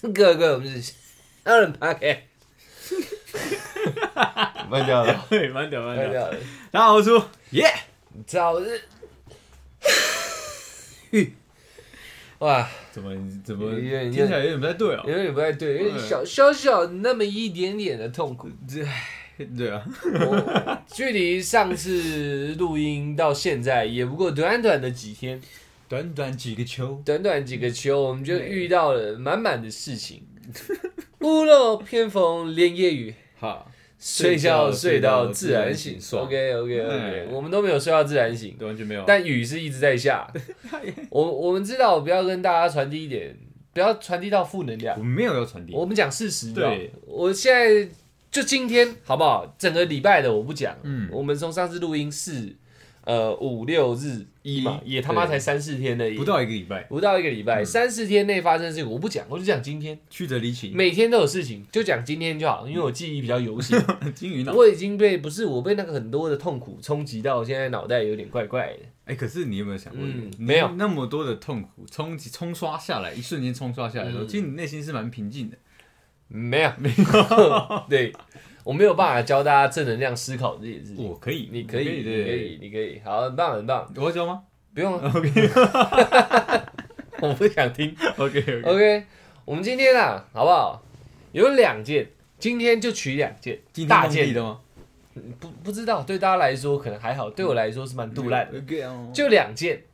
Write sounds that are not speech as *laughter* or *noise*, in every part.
*laughs* 各位各位，我们是二人 p a r 慢掉了。*laughs* 对，慢掉慢点。关掉了。大家好，我是耶，早日，*laughs* 哇，怎么怎么有点听起来有点不太对哦？有点不太对，有点小小小那么一点点的痛苦。对啊，我距离上次录音到现在也不过短短的几天，短短几个秋，短短几个秋，我们就遇到了满满的事情。*laughs* 屋漏偏逢连夜雨，好，睡觉睡到自然醒。OK OK OK，哎我们都没有睡到自然醒，完全没有。但雨是一直在下。*laughs* 我我们知道，不要跟大家传递一点，不要传递到负能量我们。没有要传递，我们讲事实。对，我现在就今天好不好？整个礼拜的我不讲。嗯我们从上次录音是呃五六日一嘛，也他妈才三四天而已，不到一个礼拜，不到一个礼拜，嗯。三四天内发生的事情我不讲，我就讲今天，曲折离奇，每天都有事情，就讲今天就好，因为我记忆 *laughs* 比较犹新。金鱼脑。我已经被不是我被那个很多的痛苦冲击到，现在脑袋有点怪怪的。哎，可是你有没有想过没有。那么多的痛苦冲击冲刷下来，一瞬间冲刷下来的时候，嗯。其实你内心是蛮平静的。没有，没有，*laughs* 对我没有办法教大家正能量思考这件事情。我可以，你可以，你可，以，你可以，好，很棒，很棒。我会教吗不用了？*laughs* OK *laughs* 我不想听。OK OK，OK，我们今天啊，好不好？有两件，今天就取两件大件的吗？不不知道，对大家来说可能还好，对我来说是蛮杜烂的。OK 哦，就两件，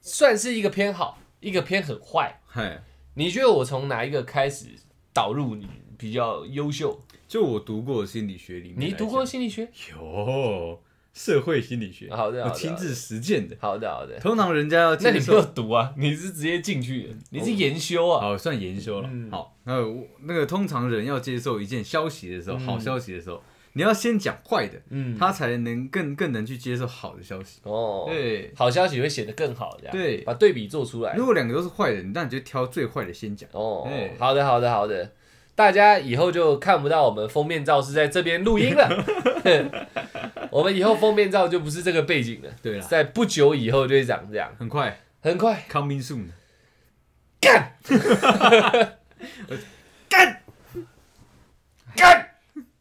算是一个偏好，一个偏很坏。嗨，你觉得我从哪一个开始导入你比较优秀？就我读过的心理学里面，你读过心理学？有社会心理学，好的，我亲自实践的。好的，好的。通常人家要接那你没有，读啊？你是直接进去的，你是研修啊？好算研修了。嗯好，那我那个通常人要接受一件消息的时候，嗯好消息的时候，你要先讲坏的，嗯，他才能更更能去接受好的消息。哦，对，好消息会写得更好，这样对把对比做出来如。果两个都是坏的，那你就挑最坏的先讲。哦对，好的，好的，好的。大家以后就看不到我们封面照是在这边录音了。*laughs* 我们以后封面照就不是这个背景了，对啦，在不久以后就会长这样，很快。很快。Coming soon。干！*laughs* 干。干！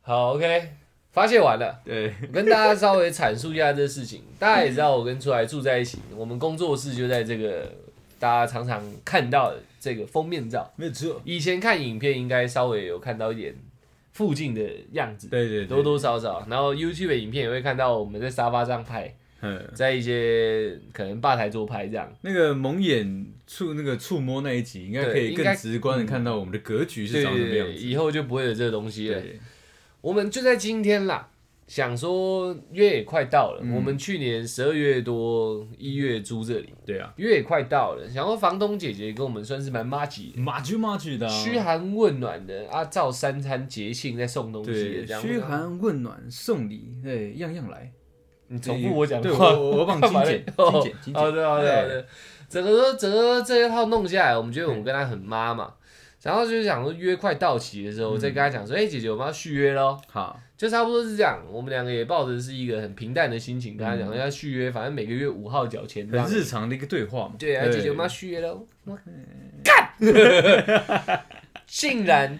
好，OK，发泄完了。对，我跟大家稍微阐述一下这个事情，大家也知道我跟出来住在一起，我们工作室就在这个大家常常看到的这个封面照。没有错。以前看影片应该稍微有看到一点附近的样子，对对对，多多少少。然后 YouTube 的影片也会看到我们在沙发上拍，嗯，在一些可能吧台桌拍这样。那个蒙眼触那个触摸那一集，应该可以更直观的看到我们的格局是长什么样子。以后就不会有这个东西了。对，我们就在今天啦，想说月也快到了，嗯。我们去年十二月多一月租这里，对啊，月也快到了，想说房东姐姐跟我们算是蛮妈吉的。马驹马驹的啊，嘘寒问暖的啊，照三餐节庆在送东西的对，这样。嘘寒问暖送礼，对，样样来。你重复我讲话，我我帮你精嘞简，哦精简，精简。好的，好的，好的。整个整个这一套弄下来，我们觉得我们跟他很妈嘛，然后就是想说约快到期的时候，再跟他讲说，哎，姐姐，我们要续约喽，好，就差不多是这样。我们两个也抱着是一个很平淡的心情跟他讲要续约，反正每个月五号缴钱。很日常的一个对话嘛。对啊，姐姐，我们要续约喽。我干，*laughs* 竟然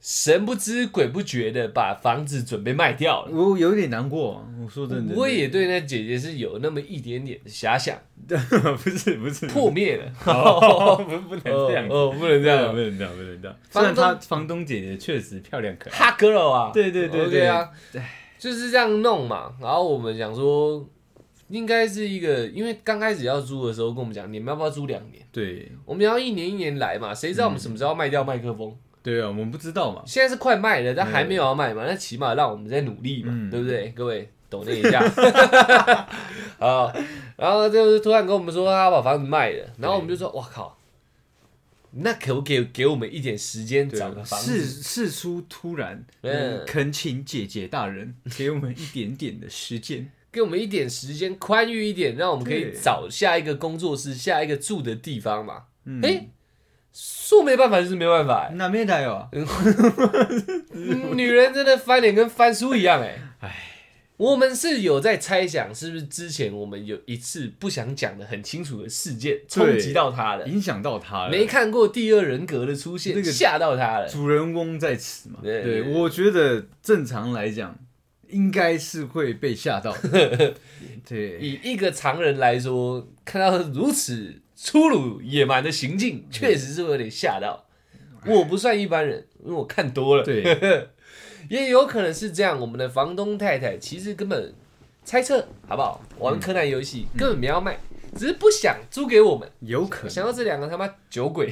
神不知鬼不觉的把房子准备卖掉了。我有点难过，我说真的。我也对那姐姐是有那么一点点的遐想，*laughs* 不是不是破灭了。*laughs* 哦，不不能这样，哦，不能这样不。能这样，不能这样。虽然房东她房东姐姐确实漂亮可爱，哈 girl 啊，对对对对啊，就是这样弄嘛。然后我们想说，应该是一个，因为刚开始要租的时候跟我们讲，你们要不要租两年？对我们要一年一年来嘛，谁知道我们什么时候要卖掉麦克风？对啊，我们不知道嘛。现在是快卖了，但还没有要卖嘛，那起码让我们在努力嘛，嗯对不对？各位抖那一下，*laughs* 好，然后就是突然跟我们说他要把房子卖了，然后我们就说，哇靠，那可不可以给我们一点时间找个房事子？事出突然，嗯嗯，恳请姐姐大人给我们一点点的时间。*laughs* 给我们一点时间，宽裕一点，让我们可以对找下一个工作室、下一个住的地方嘛。嗯哎、说没办法就是没办法、欸哪边来哦？嗯女人真的翻脸跟翻书一样哎、我们是有在猜想，是不是之前我们有一次不想讲的很清楚的事件冲击到他了，影响到他了。没看过第二人格的出现，那个吓到他了。主人翁在此嘛？对我觉得正常来讲，应该是会被吓到的。*laughs* 对，以一个常人来说，看到如此粗鲁野蛮的行径，确实是有点吓到。我不算一般人，因为我看多了。对，*laughs* 也有可能是这样。我们的房东太太其实根本猜测，好不好？玩柯南游戏、根本没要卖，只是不想租给我们。有可能。想到这两个他妈酒鬼，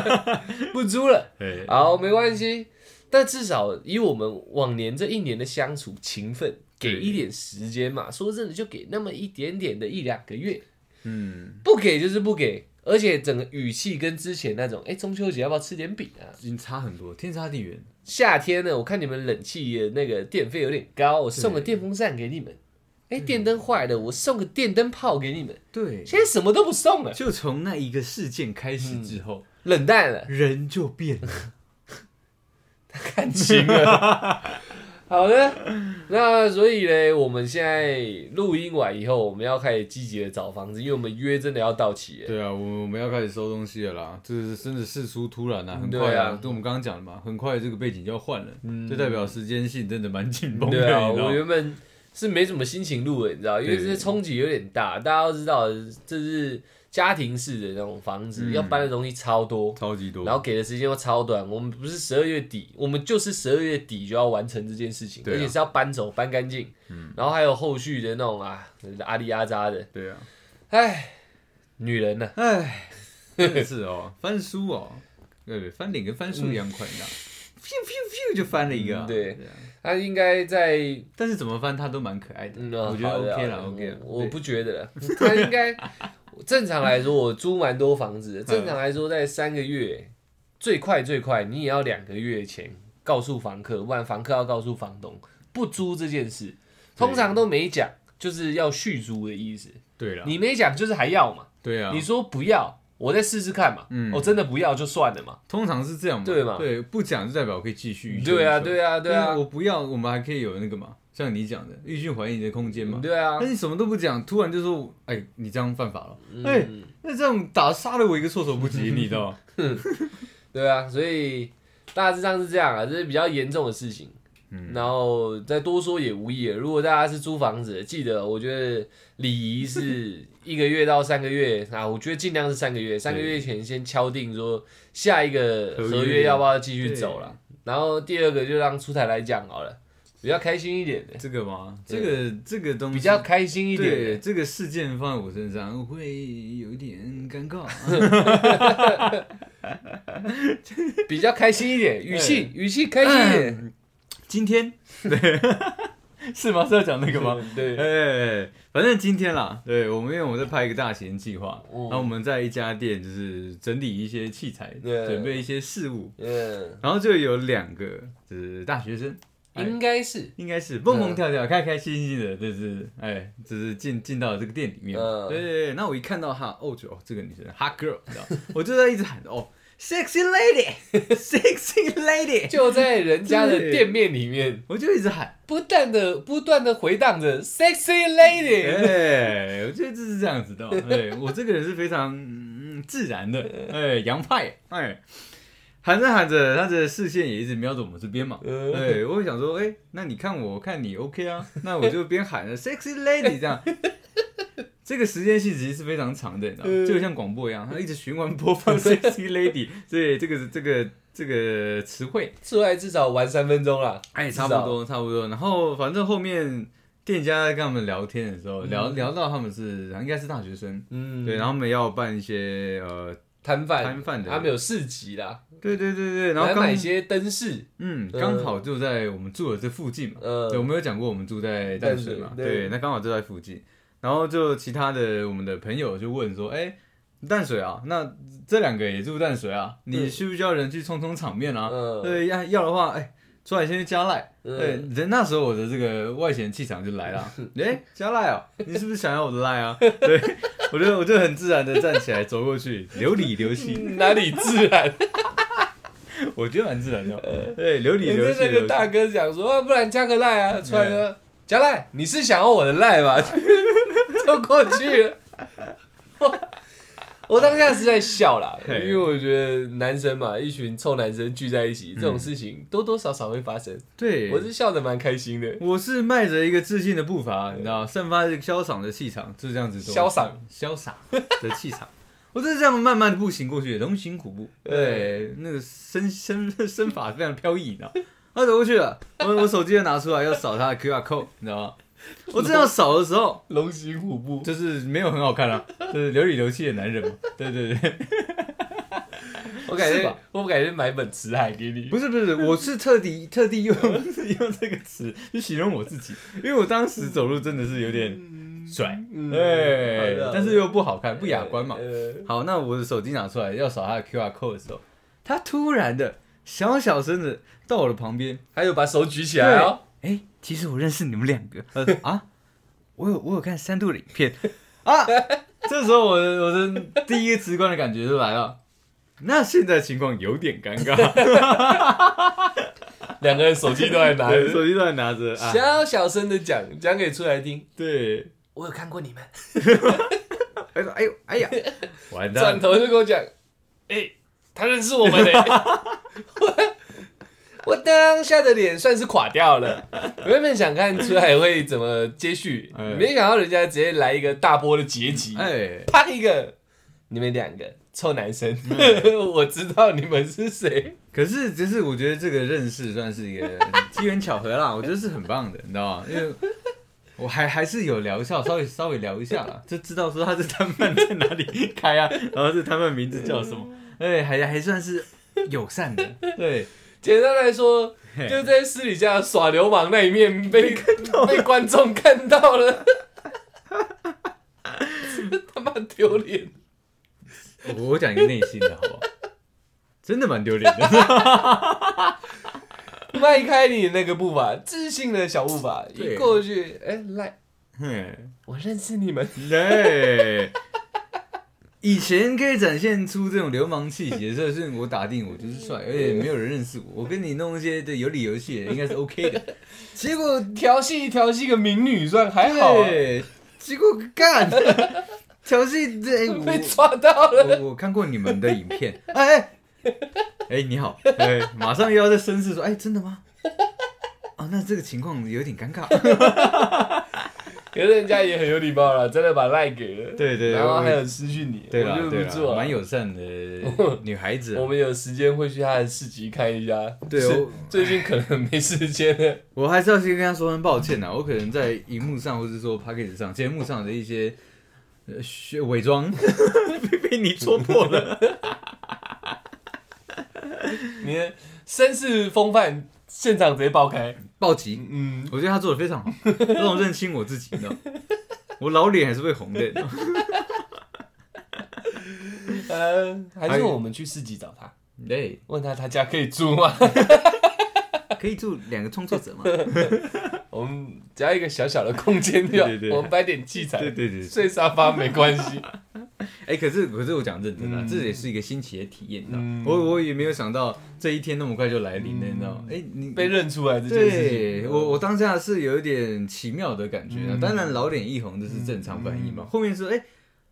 *laughs* 不租了。好，没关系。但至少以我们往年这一年的相处情分，给一点时间嘛。说真的，就给那么一点点的一两个月，嗯，不给就是不给。而且整个语气跟之前那种，哎、中秋节要不要吃点饼啊？已经差很多，天差地远。夏天呢，我看你们冷气的那个电费有点高，我送个电风扇给你们。哎、电灯坏了，我送个电灯泡给你们。对，现在什么都不送了，就从那一个事件开始之后，冷淡了，人就变了。*laughs* *laughs* 看清了。好的，那所以呢，我们现在录音完以后，我们要开始积极的找房子，因为我们约真的要到期了。对啊，我我们要开始收东西了啦。这是真的事出突然啊，很快啊啊。就我们刚刚讲的嘛，很快这个背景就要换了，就代表时间性真的蛮紧绷的。我原本是没什么心情录的，你知道，因为对这冲击有点大。大家都知道，这是家庭式的那种房子，嗯要搬的东西超多，超级多。然后给的时间又超短。我们不是十二月底，我们就是十二月底就要完成这件事情，啊而且是要搬走、搬干净。然后还有后续的那种啊，阿里阿扎的，对啊，唉，女人呢、哎，真的是哦，*laughs* 翻书哦，对，翻脸跟翻书一样快，你知道，pew pew pew 就翻了一个啊。嗯对啊，她应该在但是怎么翻他都蛮可爱的，嗯，我觉得 OK 了，OK 了。我我不觉得了，她应该正常来说，我租蛮多房子的，正常来说在三个月，最快最快你也要两个月前告诉房客，不然房客要告诉房东不租这件事，通常都没讲，就是要续租的意思。对了，你没讲就是还要嘛，对啊，你说不要，我再试试看嘛，嗯。我真的不要就算了嘛。通常是这样嘛，对嘛？对，不讲就代表我可以继续。对啊，对啊，对啊。我，不要，我们还可以有那个嘛，像你讲的欲拒还迎的空间嘛。对啊那，你什么都不讲，突然就说，哎，你这样犯法了，嗯哎，那这样打杀了我一个措手不及，你知道吗？*laughs* 对啊，所以大致上是这样啊，这是比较严重的事情。嗯然后再多说也无益了。如果大家是租房子的，记得我觉得礼仪是一个月到三个月 *laughs* 啊，我觉得尽量是三个月，三个月前先敲定说下一个合约要不要继续走了。然后第二个就让出台来讲好了，比较开心一点的，这个吗？这对个这个东西比较开心一点的。对这个事件放在我身上会有一点尴尬。*laughs* *laughs* 比较开心一点，语气语气开心一点，今天？对 *laughs* 是吗？是要讲那个吗？对，哎，反正今天啦，对我们因为我们在拍一个大型计划，嗯。然后我们在一家店就是整理一些器材，对。准备一些事物，嗯，然后就有两个就是大学生，哎应该是，应该是。蹦蹦跳跳、开开心心的，就是哎，就是进进到了这个店里面，嗯。对对对。那我一看到她，哦，就哦这个女生 hot girl，你知道，*laughs* 我就在一直喊哦，sexy lady，sexy lady，就在人家的店面里面，我就一直喊，不断的不断的回荡着 “sexy lady”。哎，我觉得就是这样子的哦，对我这个人是非常嗯自然的，*laughs* 哎，洋派，哎。喊着喊着，他的视线也一直瞄着我们这边嘛。嗯对，我会想说，哎、那你看我，我看你，OK 啊？*laughs* 那我就边喊着 “sexy lady” 这样。*laughs* 这个时间性其实是非常长的，你知道嗯吗？就像广播一样，它一直循环播放 *laughs* “sexy lady”。所以，这个这个这个词汇，出来至少玩三分钟啦。哎，差不多差不多。然后反正后面店家在跟他们聊天的时候，聊聊到他们是应该是大学生，嗯，对，然后他们要办一些呃，摊贩摊贩的。他们有市集啦，对对对对，然后刚来买一些灯饰，嗯，嗯刚好就在我们住的这附近嘛。呃。对，我们有讲过我们住在淡水嘛，对。对，那刚好就在附近。然后就其他的我们的朋友就问说，哎、淡水啊，那这两个也住淡水啊，你需不需要人去充充场面啊？嗯对，要要的话，哎、出来先去加赖。嗯对，人那时候我的这个外显气场就来了。*laughs* 哎、加赖哦，你是不是想要我的赖啊？*laughs* 对，我就我就很自然的站起来走过去，流里流气，哪里自然？*laughs* 我觉得蛮自然的。对，流里你流气流气。跟那个大哥讲说，啊不然加个赖啊，出来说加赖，你是想要我的赖吧？就过去了。我我当下是在笑啦，因嘿为我觉得男生嘛，一群臭男生聚在一起，这种事情多多少少会发生。对，我是笑得蛮开心的。我是迈着一个自信的步伐，你知道，散发着潇洒的气场，就是这样子走。潇洒潇洒的气场，我就是这样慢慢的步行过去，龙行虎步，对，那个身身身法非常飘逸，你知道。他走过去了，我我手机就拿出来要扫他的 QR code，你知道吗？*laughs* 我正要扫的时候，龙行虎步，就是没有很好看啊，*laughs* 就是流里流气的男人嘛。对对对，*laughs* 我感觉我感觉买本辞海给你。不是不是，我是特地特地用用这个词去形容我自己，因为我当时走路真的是有点拽，嗯对，但是又不好看，不雅观嘛。呃好，那我的手机拿出来要扫他的 QR code 的时候，他突然的小小声的到我的旁边，还有把手举起来哦。哎、其实我认识你们两个，他 *laughs* 说啊，我有我有看三度的影片。*laughs* 啊，这时候我的我的第一个直观的感觉就来了。那现在情况有点尴尬，*laughs* 两个人手机都在拿着，手机都在拿着啊，小小声的讲，讲给出来听。对，我有看过你们，哎说哎呦哎呀，完蛋转，头就跟我讲，哎、他认识我们嘞。我 *laughs* 我当下的脸算是垮掉了，*laughs* 我原本想看出海会怎么接续，哎。没想到人家直接来一个大波的结局，哎，啪一个，你们两个臭男生，*laughs* 我知道你们是谁。可是只是我觉得这个认识算是一个机缘巧合啦，我觉得是很棒的，你知道吗？因为我还还是有疗效，稍微稍微聊一下啦，就知道说他这摊贩在哪里开啊，然后是摊贩名字叫什么，哎，还还算是友善的，对，*laughs* 简单来说，嘿就在私底下耍流氓那一面被被观众看到了，*laughs* 他妈丢脸。我我讲一个内心的好不好？真的蛮丢脸的，*laughs* 迈开你那个步伐，自信的小步伐，一过去，哎、来，嘿我认识你们。对。以前可以展现出这种流氓气息，的时候是我打定我就是帅，而且没有人认识我。我跟你弄一些的有理有气的，应该是 OK 的。*laughs* 结果调戏调戏个民女算还好、啊，结果干 *laughs* 调戏这、哎 *laughs* 被抓到了。我我我看过你们的影片，哎哎哎你好，哎马上又要再绅士说，哎真的吗？哦，那这个情况有点尴尬。可是人家也很有礼貌了，真的把赖给了。对对然后还有私讯你，对我觉得啦对啦，不错啊，蛮友善的 *laughs* 女孩子啊、我们有时间会去她的市集看一下。是对我最近可能没时间了。*laughs* 我还是要先跟她说声抱歉呐，我可能在荧幕上或是说 p a c k a g e 上、节目上的一些呃虚伪装被 *laughs* 被你戳破了。你的绅士风范现场直接爆开。暴击，嗯，我觉得他做的非常好，让我认清我自己，你知道？*laughs* 我老脸还是会红的，你知道吗 *laughs* 呃，还是我们去市集找他，对，问他他家可以住吗？*laughs* 可以住两个创作者吗？我们只要一个小小的空间就好，对对对我们摆点器材，对对对。睡沙发没关系。*laughs* 哎、可是可是我讲认真的啊、嗯。这也是一个新奇的体验，你知道？吗嗯。我我也没有想到这一天那么快就来临了，你知道？吗？哎、你被认出来这件事对情，我我当下是有一点奇妙的感觉当然老脸一红这是正常反应嘛。嗯。后面说，哎、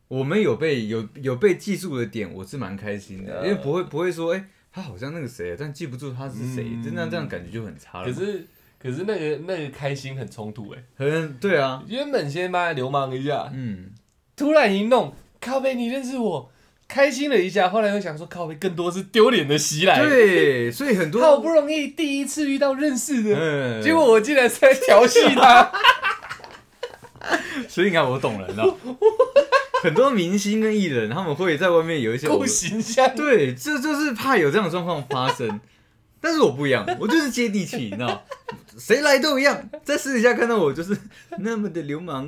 我们有被有有被记住的点，我是蛮开心的，呃因为不会不会说，哎、他好像那个谁，但记不住他是谁，嗯。真的这样感觉就很差了。可是可是那个那个开心很冲突哎，很对啊，原本先妈流氓一下，嗯，突然一弄，靠背你认识我，开心了一下，后来又想说靠背更多是丢脸的袭来，，对，所以很多好不容易第一次遇到认识的，嗯，结果我竟然是在调戏他，*laughs* 所以你看我懂了，你知道。很多明星跟艺人，他们会在外面有一些够形象，对，这就是怕有这样的状况发生。但是我不一样，我就是接地气，你知道，谁来都一样。在私底下看到我就是那么的流氓，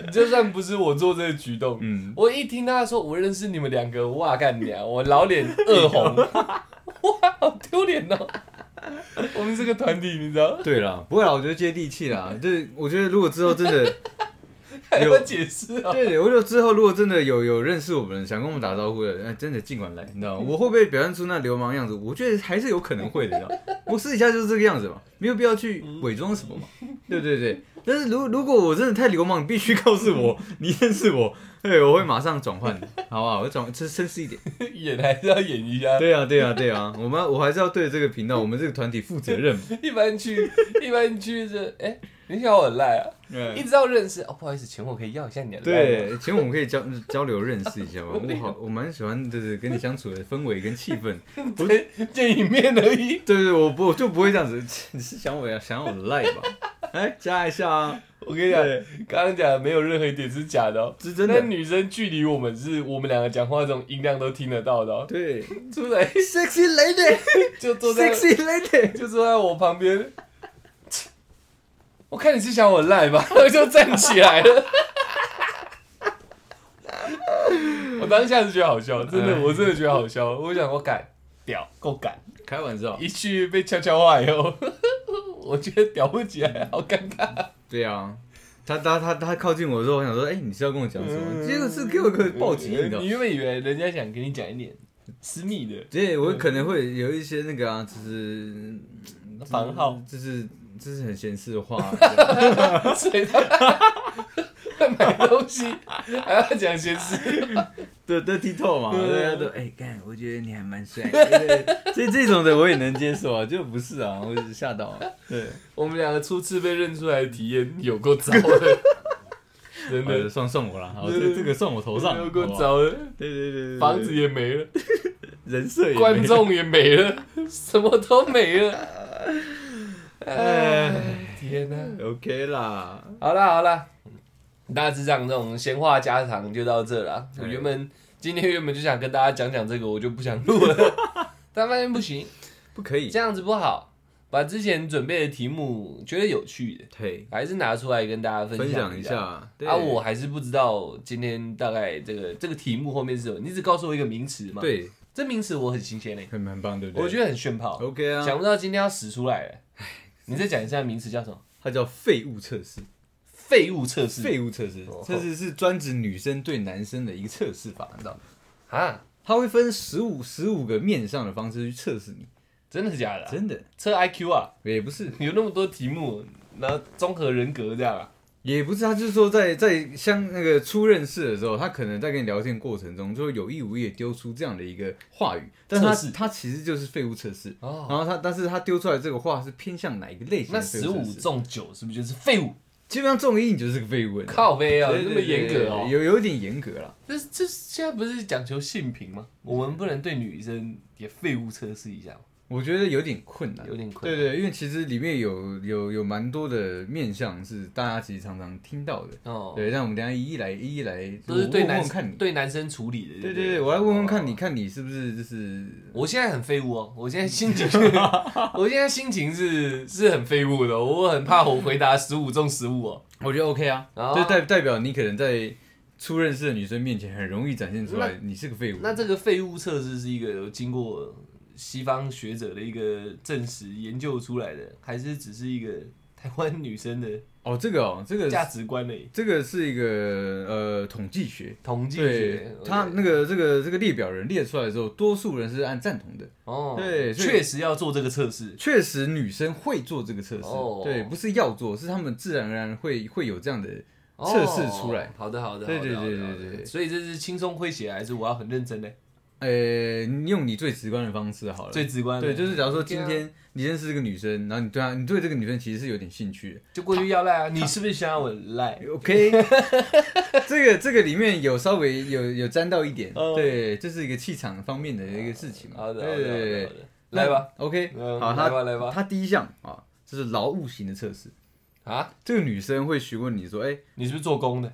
*laughs* 就算不是我做这个举动，嗯，我一听他说我认识你们两个，哇干娘，我老脸恶红，*laughs* 哇，好丢脸哦！我们这个团体，你知道？对啦，不会啦，我觉得接地气啦。就是我觉得如果之后真的，*laughs* 还要解释啊？对，我觉得之后如果真的有有认识我们人想跟我们打招呼的，哎，真的尽管来，你知道吗？我会不会表现出那流氓样子？我觉得还是有可能会的，你知道？我私底下就是这个样子嘛，没有必要去伪装什么嘛，对对对。但是如如果我真的太流氓，你必须告诉我 *laughs* 你认识我，对，我会马上转换，好不好？我转这绅士一点。*laughs* 演还是要演一下。对啊，对啊，对啊，我们我还是要对这个频道，我们这个团体负责任。*laughs* 一般去，一般去这，哎、你想我很赖啊，一直要认识哦，不好意思，钱我可以要一下你的赖吗。对，请我们可以交交流认识一下嘛。我好，我蛮喜欢就是跟你相处的氛围跟气氛。不是见一面而已。对对，我不我就不会这样子。你是想我要想要我的赖吧？哎，加一下啊！我跟你讲，刚刚讲的没有任何一点是假的哦，是真的。那女生距离我们是我们两个讲话这种音量都听得到的哦。对，出来，sexy lady，*laughs* 就坐在 sexy lady，就坐在我旁边。*laughs* 我看你是想我赖吧，我 *laughs* 就站起来了。我当下是觉得好笑，真的，我真的觉得好笑。我想我敢屌，够敢，开玩笑。一句被悄悄话以后，*laughs* 我觉得屌不起来，好尴尬。对啊，他他他他靠近我的时候，我想说，哎，你是要跟我讲什么？结果是给我个暴击，你知道你原本以为人家想跟你讲一点私密的，对我可能会有一些那个啊，就是房号，就是这是很闲事的话。*laughs* 所以他买东西还要讲些事，*laughs* 对对剔透嘛，大家都哎干，我觉得你还蛮帅，所以这种的我也能接受啊，*laughs* 就不是啊，我只是吓到。对，我们两个初次被认出来的体验有够糟的，*laughs* 真的。算算我了，好，这这个算我头上，有够糟的，对对对，房子也没了，人设也，观众也没了，什么都没了，哎，天哪，OK 啦，好啦好啦。大致上这种闲话家常就到这了。我原本今天原本就想跟大家讲讲这个，我就不想录了，*laughs* 但发现不行，不可以这样子不好。把之前准备的题目觉得有趣的，对，还是拿出来跟大家分享一下。啊，我还是不知道今天大概这个这个题目后面是什么，你只告诉我一个名词嘛？对，这名词我很新鲜嘞，很蛮棒，对不对？我觉得很炫炮。OK 啊，想不到今天要使出来了。*laughs* 你再讲一下名词叫什么？它叫废物测试。废物测试，废物测试，测试是专指女生对男生的一个测试法，你知道吗？啊，它会分十五十五个面上的方式去测试你，真的假的？真的，测 IQ 啊？也不是，*laughs* 有那么多题目，然后综合人格这样啊？也不是，他就是说在在相那个初认识的时候，他可能在跟你聊天过程中，就会有意无意丢出这样的一个话语，但他他其实就是废物测试，然后他但是他丢出来这个话是偏向哪一个类型？那十五中九是不是就是废物？基本上中一你就是个废物，靠背啊，那么严格哦，有有点严格了。这这现在不是讲求性平吗？我们不能对女生也废物测试一下吗？我觉得有点困难，有点困难。对对，因为其实里面有有有蛮多的面向是大家其实常常听到的。哦。对，让我们等下一一来一一来，都是对男看对男生处理的。对对对，我来问问看你看你是不是就是？我现在很废物哦，我现在心情，*laughs* 我现在心情是是很废物的，我很怕我回答十五中十五哦。我觉得 OK 啊，就代代表你可能在初认识的女生面前很容易展现出来你是个废物。那这个废物测试是一个经过。西方学者的一个证实研究出来的，还是只是一个台湾女生的哦？这个哦，这个价值观嘞，这个是一个呃统计学，统计学，他那个这个这个列表人列出来之后，多数人是按赞同的哦。对，确实要做这个测试，确实女生会做这个测试，对，不是要做，是他们自然而然会会有这样的测试出来。好的，好的，对对对对对，所以这是轻松诙谐，还是我要很认真呢？呃，用你最直观的方式好了。最直观，对，就是假如说今天你认识这个女生，然后你对她，你对这个女生其实是有点兴趣的，就过去要赖啊，你是不是想要我赖？*laughs* OK，*laughs* 这个这个里面有稍微有有沾到一点，对，这是一个气场方面的一个事情。好的，好的，好的，来吧，OK，好，来吧，来吧。他第一项啊，就是劳务型的测试啊，这个女生会询问你说，哎，你是不是做工的？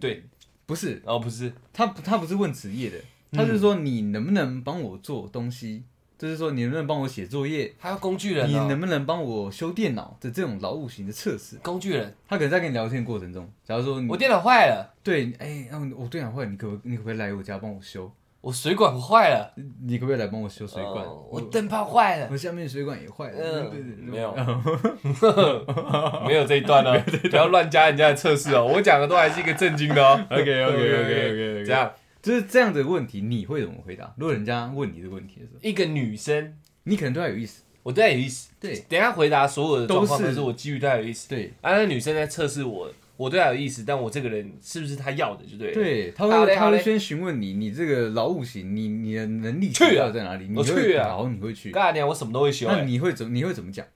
对，不是，哦，不是，他他不是问职业的。他是说你能不能帮我做东西，就是说你能不能帮我写作业，还有工具人，你能不能帮我修电脑的这种劳务型的测试。工具人，他可能在跟你聊天过程中，假如说我电脑坏了，对，哎，我电脑坏，你可不你可不可以来我家帮我修？我水管坏了，你可不可以来帮我修水管？哦我灯泡坏了，我下面水管也坏了。嗯对对对没有 *laughs* 没有这一段哦，不要乱加人家的测试哦，我讲的都还是一个正经的哦。*laughs* OK OK OK OK OK，*laughs* 这样就是这样的问题，你会怎么回答？如果人家问你这个问题的时候，一个女生，你可能对她有意思。我对她有意思。对等一下回答所有的状况都是我基于对她有意思。对啊，那女生在测试我，我对她有意思，但我这个人是不是她要的，就对了。对，她好嘞好嘞会他会先询问你，你这个劳务型，你你的能力去啊到底在哪里？你我会去啊然后，你会去。干娘，我什么都会修、那欸。你会怎么你会怎么讲？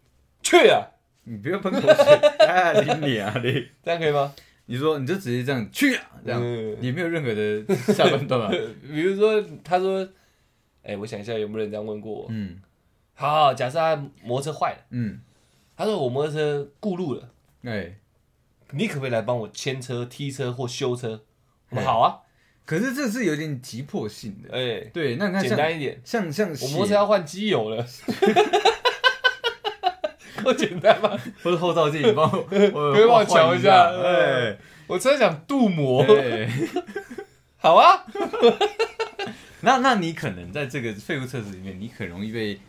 去啊，你不要喷口水，*laughs* 啊你你啊你！这样可以吗？你说你就直接这样去啊，这样嗯。你没有任何的下半段啊。*laughs* 比如说，他说，哎、我想一下有没有人这样问过我。嗯。好好，假设他摩托车坏了，嗯，他说我摩托车过路了，哎，你可不可以来帮我牵车、踢车或修车？好啊，可是这是有点急迫性的。哎、对，那你看简单一点，像像我摩托车要换机油了，*laughs* 够简单吗？不是后照镜，你帮我，*laughs* 可可以帮我瞧一下哎我车想镀膜，哎，*laughs* 好啊，*laughs* 那那你可能在这个废物测试里面，你很容易被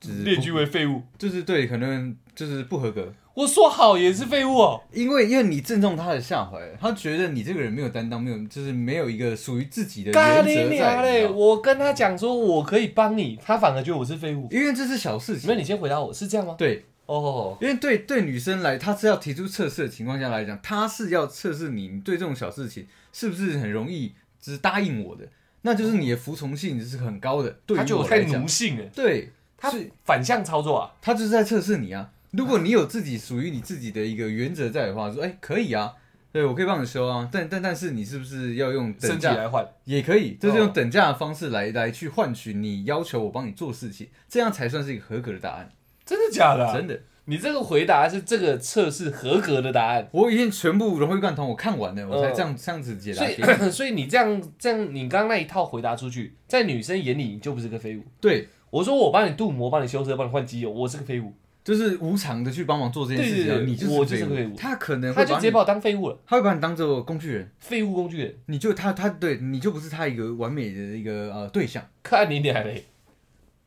就是列不举为废物。就是对，可能就是不合格，我说好也是废物哦，因为因为你正中他的下怀，他觉得你这个人没有担当，没有就是没有一个属于自己的咖原则！在我跟他讲说我可以帮你，他反而觉得我是废物。因为这是小事情。那你先回答我是这样吗？对，哦，因为对对女生来，她是要提出测试的情况下来讲，她是要测试你，你对这种小事情是不是很容易只答应我的，那就是你的服从性是很高的。对于他觉得我太我来讲奴，性了，对，他是反向操作啊。他就是在测试你啊。如果你有自己属于你自己的一个原则在的话，说哎、可以啊，对我可以帮你修啊，但但但是你是不是要用等价来换，也可以，就是哦用等价的方式来来去换取你要求我帮你做事情，这样才算是一个合格的答案。真的假的？啊、真的，你这个回答是这个测试合格的答案，我已经全部融会贯通，我看完了，我才哦这样这样子解答所。以 *coughs* 所以你这样这样，你刚刚那一套回答出去，在女生眼里你就不是个废物。对，我说我帮你镀膜，帮你修车，帮你换机油，我是个废物，就是无偿的去帮忙做这件事情啊，对对对你我就是个废物。他可能他就直接把我当废物了，他会把你当做工具人，废物工具人，你就他他对你就不是他一个完美的一个呃对象。看你脸嘞，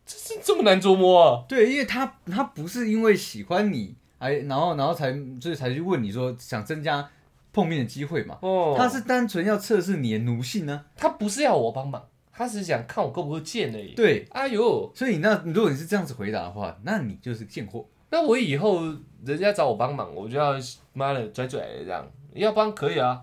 这是这么难琢磨啊？对，因为他他不是因为喜欢你，哎，然后然后才所以才去问你说想增加碰面的机会嘛。哦，他是单纯要测试你的奴性呢。他不是要我帮忙，他只是想看我够不够贱而已。对，哎呦，所以那如果你是这样子回答的话，那你就是贱货。那我以后人家找我帮忙，我就要妈的拽拽的这样，要帮可以啊，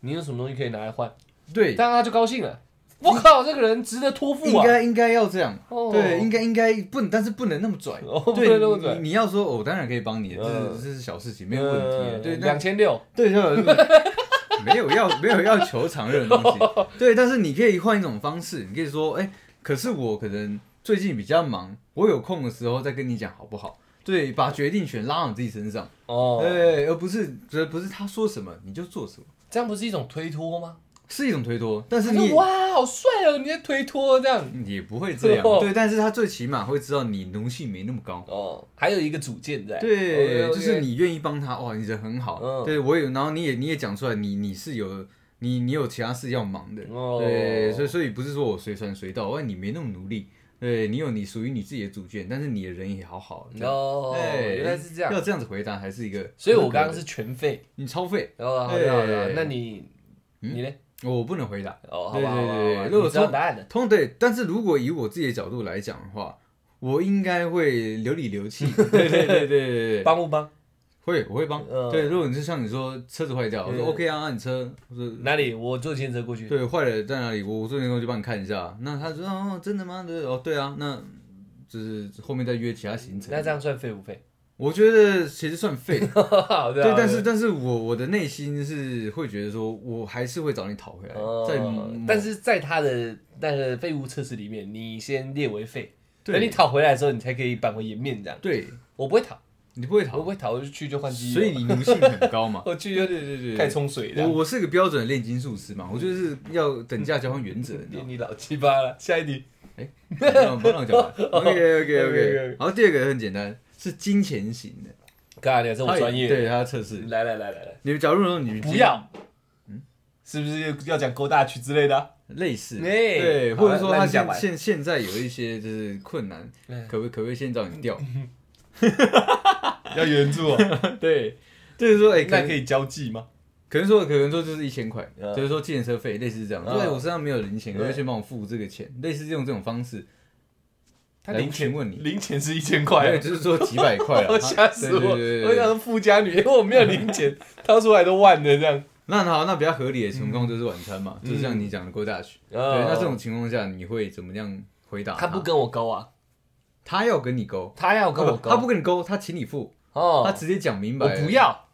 你有什么东西可以拿来换？对，当然他就高兴了。我靠，这个人值得托付啊！应该应该要这样。哦对，应该应该不能，但是不能那么拽。哦，不对，能那么拽你，你要说，我、当然可以帮你，这嗯是这是小事情，没有问题的。对，那两千六，对，就 *laughs* 没有要没有要求常任的东西。对，但是你可以换一种方式，你可以说，哎、可是我可能最近比较忙，我有空的时候再跟你讲好不好？对，把决定权拉到你自己身上，哦，对，而不是而不是他说什么你就做什么，这样不是一种推脱吗？是一种推脱，但是你哇，好帅哦，你在推脱这样。也不会这样 *laughs* 哦，对，但是他最起码会知道你奴性没那么高。哦，还有一个主见在。对就是你愿意帮他，哇，你人很好。嗯对我有，然后你也你也讲出来，你你是有你你有其他事要忙的。哦对，所以所以不是说我随传随到，哇，你没那么努力。对你有你属于你自己的主见，但是你的人也好好。哦，对原来是这样。要这样子回答还是一个。所以我刚刚是全废。你超废，哦，好的好的，对那你嗯你呢？我不能回答。哦，好对吧好吧好吧，对对如果你知道从答案的。通对，但是如果以我自己的角度来讲的话，我应该会流里流气。*laughs* 对对对对对对，帮不帮？会我会帮。嗯对，如果你是像你说车子坏掉，我说嗯 OK 啊，那你车我说哪里？我坐电车过去。对坏了在哪里？我我坐电过去帮你看一下。那他说哦真的吗？对哦对啊，那就是后面再约其他行程。那这样算费不废？我觉得其实算废，*laughs* 好的。对，但是但是我我的内心是会觉得说，我还是会找你讨回来，在但是在他的那个废物测试里面，你先列为废，等你对讨回来的时候，你才可以扳回颜面这样。对，我不会讨，你不会讨，我不会讨，我就去就换机油。所以你奴性很高嘛。*laughs* 我去就对对对开始冲水了。我我是个标准的炼金术师嘛，我就是要等价交换原则，你？你老鸡巴了，下一题。不让不让我讲完。OK OK OK。然后第二个很简单，是金钱型的，干，你这我专业。对，他要测试。来来来来来，你假如说你不要，嗯，是不是要讲勾大曲之类的？啊？类似，哎对，或者说他现现现在有一些就是困难，嗯。可不可不可以先找你调？要援助哦，*laughs* 对，就是说，哎，那可以交际吗？可能说可能说就是一千块，嗯。就是说计程车费，类似是这样，嗯。对我身上没有零钱，对可不可以先帮我付这个钱？类似用这种方式，来他零钱询问你零钱是一千对，块，就是说几百块啊，*laughs* 我吓死我！我想说富家女，因为我没有零钱，掏出来都万的这样。*laughs* 那好，那比较合理的情况就是晚餐嘛，嗯就像你讲的 Go Dutch。对，对那这种情况下你会怎么样回答？他不，跟我勾啊，他要跟你勾，他要跟我勾，他不跟你勾，他请你付，哦，他直接讲明白，我不，要，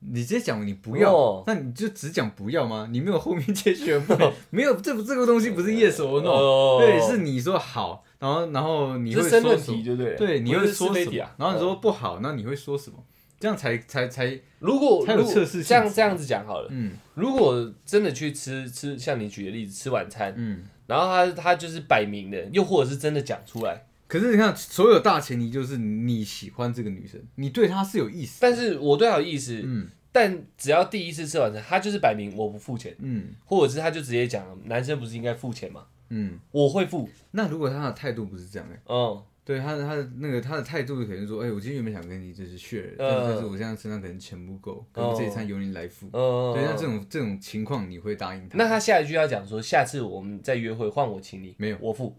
你直接讲你不要哦，那你就只讲不要吗？你没有后面接选不没有，这这个东西不是 yes or no，哦对，是你说好，然后然后你会说什么题，？对你会说什么？然后你说不好，那你会说什么？这样才才才如果才有如果这样这样子讲好了，嗯如果真的去吃吃，像你举的例子，吃晚餐，嗯。然后他他就是摆明的，又或者是真的讲出来，可是你看，所有大前提就是你喜欢这个女生，你对她是有意思。但是我对她有意思，嗯但只要第一次吃晚餐，他就是摆明我不付钱，嗯或者是他就直接讲，男生不是应该付钱吗？嗯。我会付，那如果他的态度不是这样哎、嗯，对他的他的那个他的态度可能说，哎、我今天原本想跟你就是 share，、但嗯。但是我现在身上可能钱不够，可能这一餐由你来付。嗯，对，那这种这种情况你会答应他？那他下一句要讲说，下次我们再约会换我请你，没有。我付。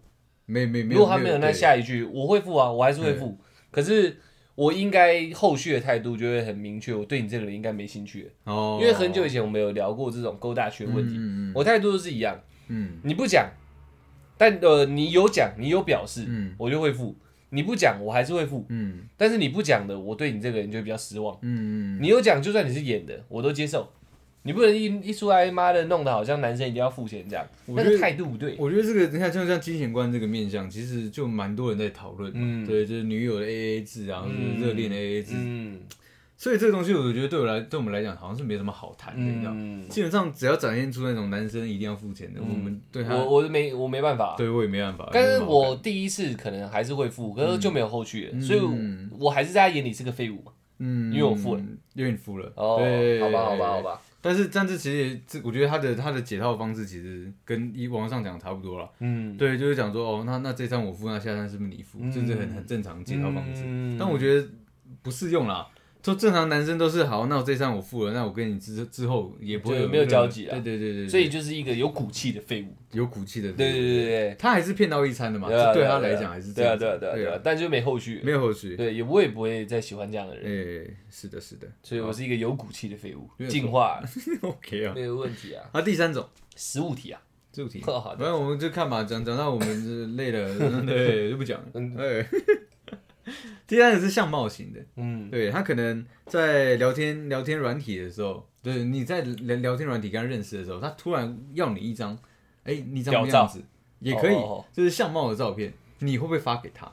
没没没有，如果他没有那下一句，我会付啊，我还是会付。可是我应该后续的态度就会很明确，我对你这个人应该没兴趣，哦，因为很久以前我们有聊过这种勾大学问题，嗯嗯。我态度都是一样，嗯。你不讲，但呃你有讲，你有表示，嗯我就会付；你不讲，我还是会付。嗯但是你不讲的，我对你这个人就会比较失望。嗯嗯，你有讲，就算你是演的，我都接受。你不能一一出来，妈的，弄得好像男生一定要付钱这样，我觉得那个态度不对。我觉得这个你看，像像金钱观这个面向，其实就蛮多人在讨论嘛。嗯对，就是女友的 A A 制啊，或者是热恋的 A A 制，嗯所以这个东西，我觉得对我来对我们来讲，好像是没什么好谈的，你知道。嗯，基本上只要展现出那种男生一定要付钱的，嗯我们对他，我我没我没办法，对我也没办法。但是我第一次可能还是会付，可是就没有后续了，嗯所以我还是在他眼里是个废物嘛。嗯，因为我付了，因为你付了。哦，对，好吧，好吧，好。吧，但是但是其实这，我觉得他的他的解套方式其实跟以网上讲差不多了。嗯，对，就是讲说哦，那那这餐我付，那下餐是不是你付？嗯这是很很正常的解套方式。嗯但我觉得不适用啦。就正常男生都是好，那我这餐我付了，那我跟你之之后也不会有没有交集啊。对对对对，所以就是一个有骨气的废物。有骨气的。对对对对。他还是骗到一餐的嘛，对他来讲还是这对啊样子对啊对啊。对啊，但就没后续。没有后续。对，也我也不会再喜欢这样的人，哎，是的，是的，所以我是一个有骨气的废物进化。*laughs* OK 啊。没有问题啊。啊，第三种。十五题啊，这题，*laughs* 好的。反正我们就看嘛，讲讲到我们是累了，*laughs* 对，就不讲了。嗯。哎，*laughs* 第三个是相貌型的，嗯，对他可能在聊天聊天软体的时候，对你在聊聊天软体跟他认识的时候，他突然要你一张，哎，你长什么屌照。样子也可以哦哦哦，就是相貌的照片，你会不会发给他？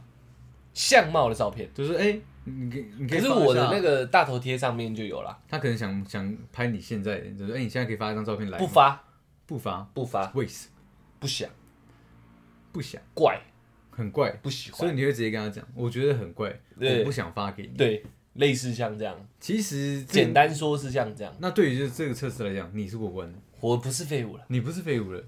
相貌的照片，就是哎，你可以你可以可是我的那个大头贴上面就有了，他可能想想拍你现在，就是哎，你现在可以发一张照片来，不发。不发，不发，为什么？不想，不想？怪，很怪，不喜欢，所以你会直接跟他讲，我觉得很怪，我不想发给你。对，类似像这样，其实简单说是像这样，那对于这这个测试来讲，你是过关的，我不是废物了。你不是废物了。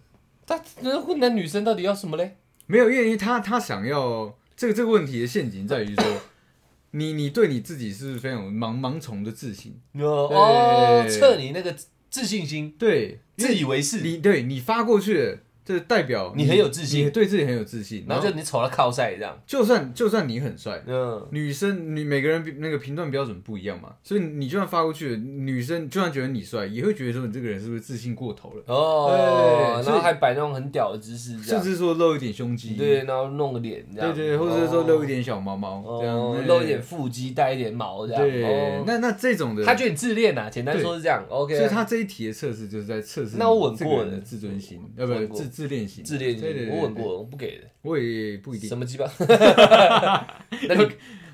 但那混男女生到底要什么嘞？没有，因为他他想要这个这个问题的陷阱在于说，*laughs* 你你对你自己是非常有盲盲从的自信，哦，测你那个自信心，对，自以为是，你对你发过去了，这代表你很有自信。你对自己很有自信，然后就你瞅他靠晒这样，就算就算你很帅。嗯，女生，你每个人那个评断标准不一样嘛，所以你就算发过去了，女生就算觉得你帅，也会觉得说你这个人是不是自信过头了，哦，对然后还摆那种很屌的姿势，这甚，至说露一点胸肌，对，然后弄个脸这样，对对，或者是说露一点，小毛毛，这样露一点腹肌，带一点毛这样，对，哦，那那这种的，他觉得你自恋呐，简单说是这样，OK，所以他这一题的测试就是在测试那我稳这个过的人的自尊心，要不稳过。自自恋型，自恋对对，对我吻，过，我不给的，我也不一定。什，么鸡巴？*laughs* 那你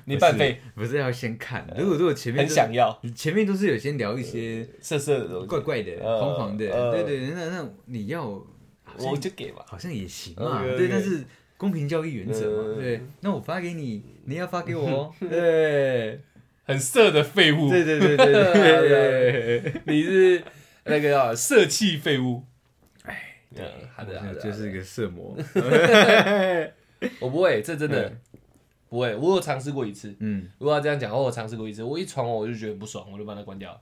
你半费不是要先看，如果如果前面很都想要。前面都是有先聊一些色色的怪怪的、呃黄黄的，呃。对对，那那你要我就给吧。好像也行嘛，OK，OK 对，但是公平交易原则嘛，嗯对，那我发给你，你要发给我。哦，*laughs* 对，很色的废物，对对对对对对，*laughs* 你是那个叫色气废物。嗯，好的好的，就是一个色魔。*laughs* *laughs* 我不会，这真的不会。我有尝试过一次。嗯，如果要这样讲，我有尝试过一次。我一传完我就觉得不爽，我就把它关掉了。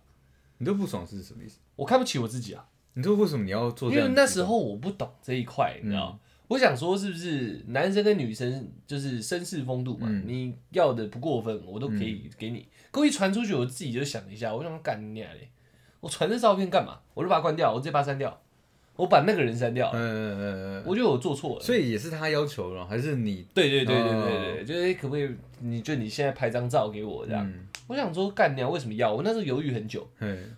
你都不爽是什么意思？我看不起我自己啊。你说为什么你要做？因为那时候我不懂这一块，你知道。我想说，是不是男生跟女生就是绅士风度嘛？你要的不过分，我都可以给你。可我一传出去，我自己就想一下，我想干你嘞！我传这照片干嘛？我就把它关掉，我直接把它删掉。我把那个人删掉，嗯嗯嗯我觉得我做错了，所以也是他要求了，还是你？对对对对对对，就是可不可以？你就你现在拍张照给我这样。我想说干掉为什么要？我那时候犹豫很久。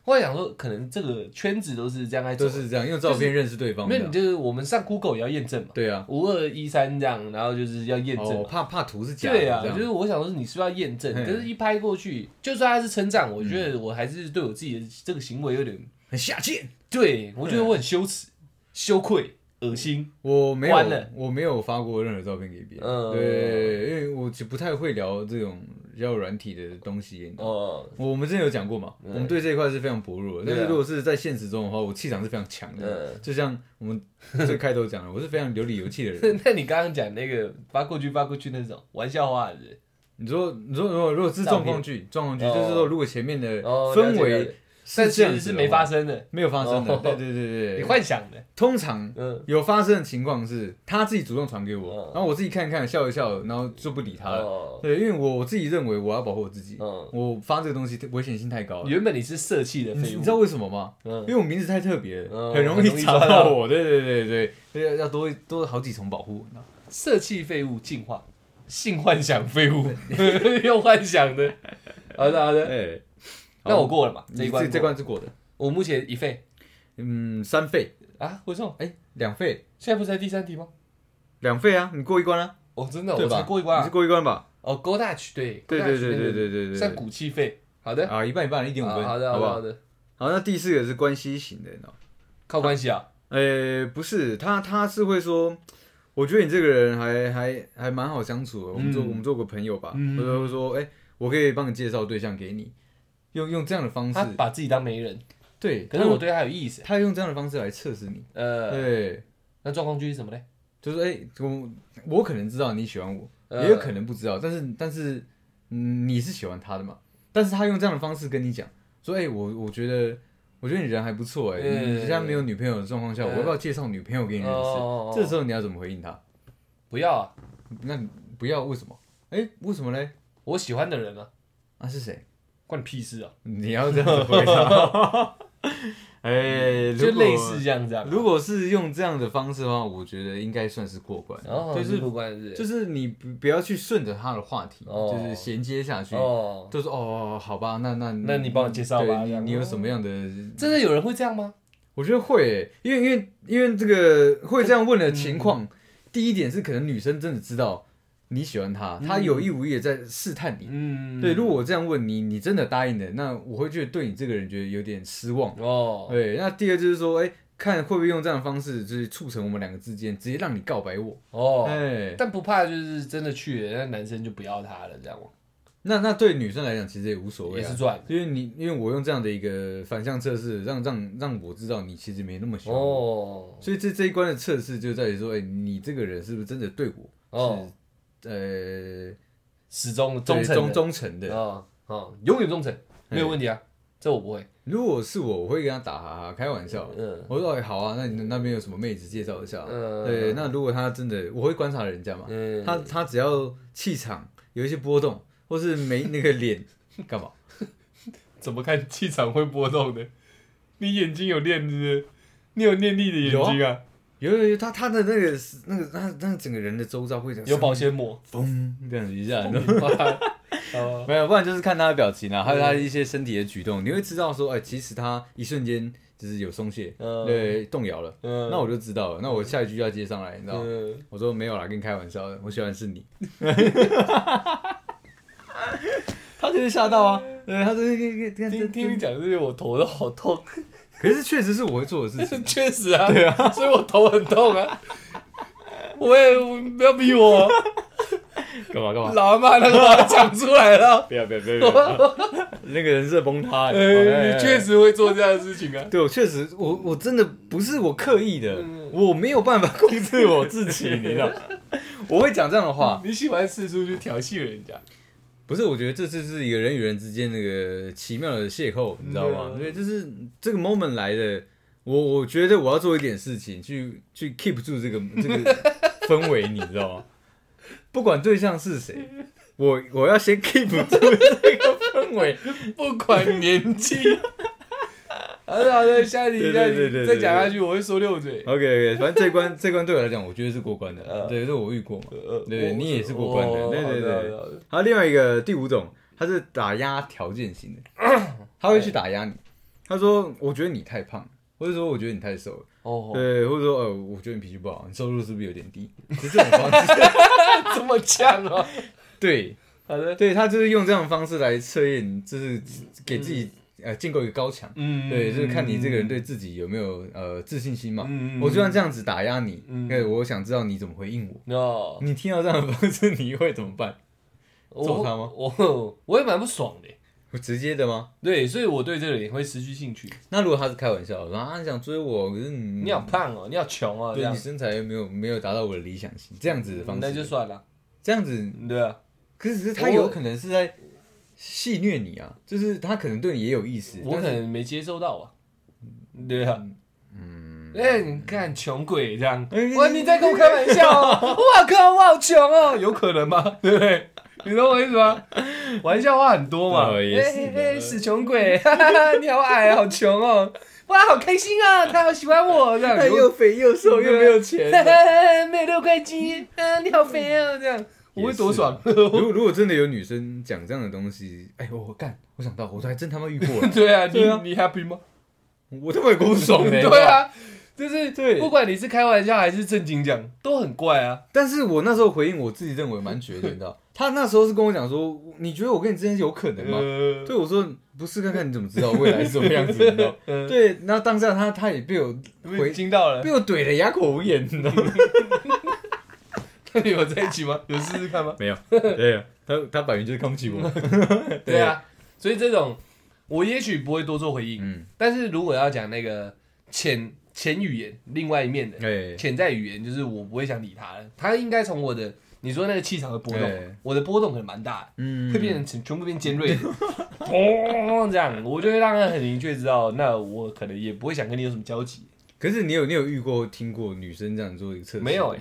后来想说，可能这个圈子都是这样在都是这样，用照片认识对方。因为你就是我们上 Google 也要验证嘛。对啊，五二一三这样，然后就是要验证。怕怕图是假的。对啊，就是我想说，你是不是要验证？可是，一拍过去，就算他是称赞，我觉得我还是对我自己的这个行为有点很下贱。对，我觉得我很羞耻。羞愧、恶心，我没有，我没有发过任何照片给别人。嗯，对，因为我就不太会聊这种较软体的东西。哦，我们之前有讲过嘛，我们对这一块是非常薄弱。但是如果是在现实中的话，我气场是非常强的。就像我们最开头讲的，我是非常有理有气的人。*laughs* 那你刚刚讲那个发过去发过去那种玩笑话的，你说你说如果如果是状况剧，状况剧就是说如果前面的氛围。但其实是没发生的，没有发生的，对对对对，你幻想的。通常有发生的情况是，他自己主动传给我，然后我自己看一看，笑一笑，然后就不理他了。对，因为我我自己认为我要保护我自己，我发这个东西危险性太高了。原本你是色气的，你知道为什么吗？因为我名字太特别，很容易查到我。对对对对，要要多多好几重保护。色气废物进化，性幻想废物，*laughs* 用幻想的。好的好的，哎。那我过了嘛？这一关这关是过的。我目前一废，嗯，三废啊？为什么？哎，两废。现在不是在第三题吗？两废啊！你过一关了。哦，真的，我才过一关。你是过一关吧？哦，Go Dutch，对，对对对对对对对，算骨气废。好的。啊，一半一半，一点五分。好的，好的，好的。好，那第四个是关系型的，靠关系啊？呃，不是，他他是会说，我觉得你这个人还还还蛮好相处的，我们做我们做个朋友吧，或者会说，哎，我可以帮你介绍对象给你。用用这样的方式，他把自己当媒人，对，可是我对他有意思，他用这样的方式来测试你，呃，对，那状况剧是什么呢？就是哎，我我可能知道你喜欢我，也有可能不知道，但是但是嗯你是喜欢他的嘛？但是他用这样的方式跟你讲，说哎，我我觉得我觉得你人还不错哎，你现在没有女朋友的状况下，我要不要介绍女朋友给你认识？这时候你要怎么回应他？不要啊，那不要为什么？哎，为什么嘞？我喜欢的人啊，啊是谁？关你屁事啊！你要这样子回答，哎，就类似这样子。如果是用这样的方式的话，我觉得应该算是过关。就是过关是，就是你不不要去顺着他的话题，就是衔接下去。哦，就是哦，好吧，那那那你帮我介绍吧。你有什么样的？真的有人会这样吗？我觉得会，因为因为因为这个会这样问的情况，第一点是可能女生真的知道。你喜欢他，他有意无意的在试探你。嗯，对。如果我这样问你，你真的答应了，那我会觉得对你这个人觉得有点失望。哦，对。那第二就是说，哎，看会不会用这样的方式，就是促成我们两个之间直接让你告白我。哦，哎，但不怕就是真的去了，那男生就不要他了，这样吗？那那对女生来讲其实也无所谓，也是赚。因为你因为我用这样的一个反向测试，让让让我知道你其实没那么喜欢我。所以这这一关的测试就在于说，哎，你这个人是不是真的对我是？呃，始终忠诚忠忠诚的啊啊，永远忠诚，没有问题啊，这我不会。如果是我，我会跟他打哈哈开玩笑。嗯，我说哎好啊，那你那边有什么妹子介绍一下？嗯，对，那如果他真的，我会观察人家嘛。嗯，他他只要气场有一些波动，或是没那个脸，*laughs* 干嘛？怎么看气场会波动的？你眼睛有练子，你有念力的眼睛啊？有有有，他他的那个那个他那整个人的周遭会有保鲜膜，嘣这样子一下，*laughs* 没有，不然就是看他的表情啊，还有他一些身体的举动，你会知道说，哎，其实他一瞬间就是有松懈，对，动摇了，那我就知道了，那我下一句要接上来，你知道吗？我说没有啦，跟你开玩笑的，我喜欢是你，*laughs* *laughs* 他就是吓到啊，对，他是听听你讲这些，我头都好痛。可是确实是我会做的事情，*laughs* 确实啊，对啊，所以我头很痛啊。我也不要逼我，*laughs* 干嘛干嘛？老阿妈那个讲出来了。不要不要不要不要！*laughs* 那个人设崩塌。呃，你确实会做这样的事情啊。对，我确实，我我真的不是我刻意的，嗯我没有办法控制我自己，你知道？我会讲这样的话，你喜欢四处去调戏人家，不是？我觉得这次是一个人与人之间那个奇妙的邂逅，你知道吗？嗯对，就是这个 moment 来的，我我觉得我要做一点事情去去 keep 住这个 *laughs* 这个氛围，你知道吗？不管对象是谁，*laughs* 我我要先 keep 住这个氛围。不管年纪。好的好的，下题对下题，对对对对再讲下去我会说六嘴。OK OK，反正这关 *laughs* 这关对我来讲，我觉得是过关的，呃对，这我遇过嘛。呃对你也是过关的哦对对对好另外一个第五种，他是打压条件型的，*coughs* 他会去打压你。他说：“我觉得你太胖，或者说我觉得你太瘦了，哦，对，或者说呃，我觉得你脾气不好，你收入是不是有点低？是这种方式。*laughs* 这么强哦。对好的，对，他就是用这样的方式来测验，就是给自己呃建构一个高墙。嗯对，就是看你这个人对自己有没有呃自信心嘛。嗯我就算这样子打压你，嗯对，我想知道你怎么回应我。哦，你听到这样的方式，你会怎么办？揍他吗我我我也蛮不爽的。我直接的吗？对，所以我对这个人会失去兴趣。那如果他是开玩笑，说啊你想追我，可是你你好胖哦，你好穷哦，对你身材又没有没有达到我的理想型，这样子的方式，那就算了。这样子。对啊，可是他有可能是在戏虐你啊，就是他可能对你也有意思，我可能没接收到啊。对啊，嗯，哎，你看穷鬼这样，哎哇，你在跟我开玩笑哦？我靠，我好穷哦，有可能吗？*laughs* 对不对？你懂我意思吗？玩笑话很多嘛。哦也是哎哎，死穷鬼，哈哈哈，你好矮，好穷哦。哇，好开心啊，他好喜欢我这样。他又肥又瘦又没有钱。*laughs* 没有六块肌，啊，你好肥啊，这样我会多爽。*laughs* 如果如果真的有女生讲这样的东西，哎，我干，我想到，我还真他妈遇过 *laughs* 了，对啊，对啊你你 happy 吗？我他妈有够不爽的。*laughs* 对，啊，就是对不管你是开玩笑还是正经讲，都很怪啊。但是我那时候回应，我自己认为蛮绝的，你知道？他那时候是跟我讲说，你觉得我跟你之间有可能吗？呃，对，我说不试看看你怎么知道未来是什么样子，你知道？呃，对，然后当下他他也被我回惊到了被。我怼的哑口无言，你知道吗？*laughs* 有在一起吗？有试试看吗？*laughs* 没有，对，他他摆明就是看不起我。*laughs* 对啊，所以这种我也许不会多做回应，嗯，但是如果要讲那个潜潜语言另外一面的哎，潜在语言，就是我不会想理他了，他应该从我的你说那个气场的波动，我的波动可能蛮大的。嗯会变成全全部变尖锐的，砰这样，我就会让他很明确知道，那我可能也不会想跟你有什么交集。可是你有你有遇过听过女生这样做一个测试？没有哎、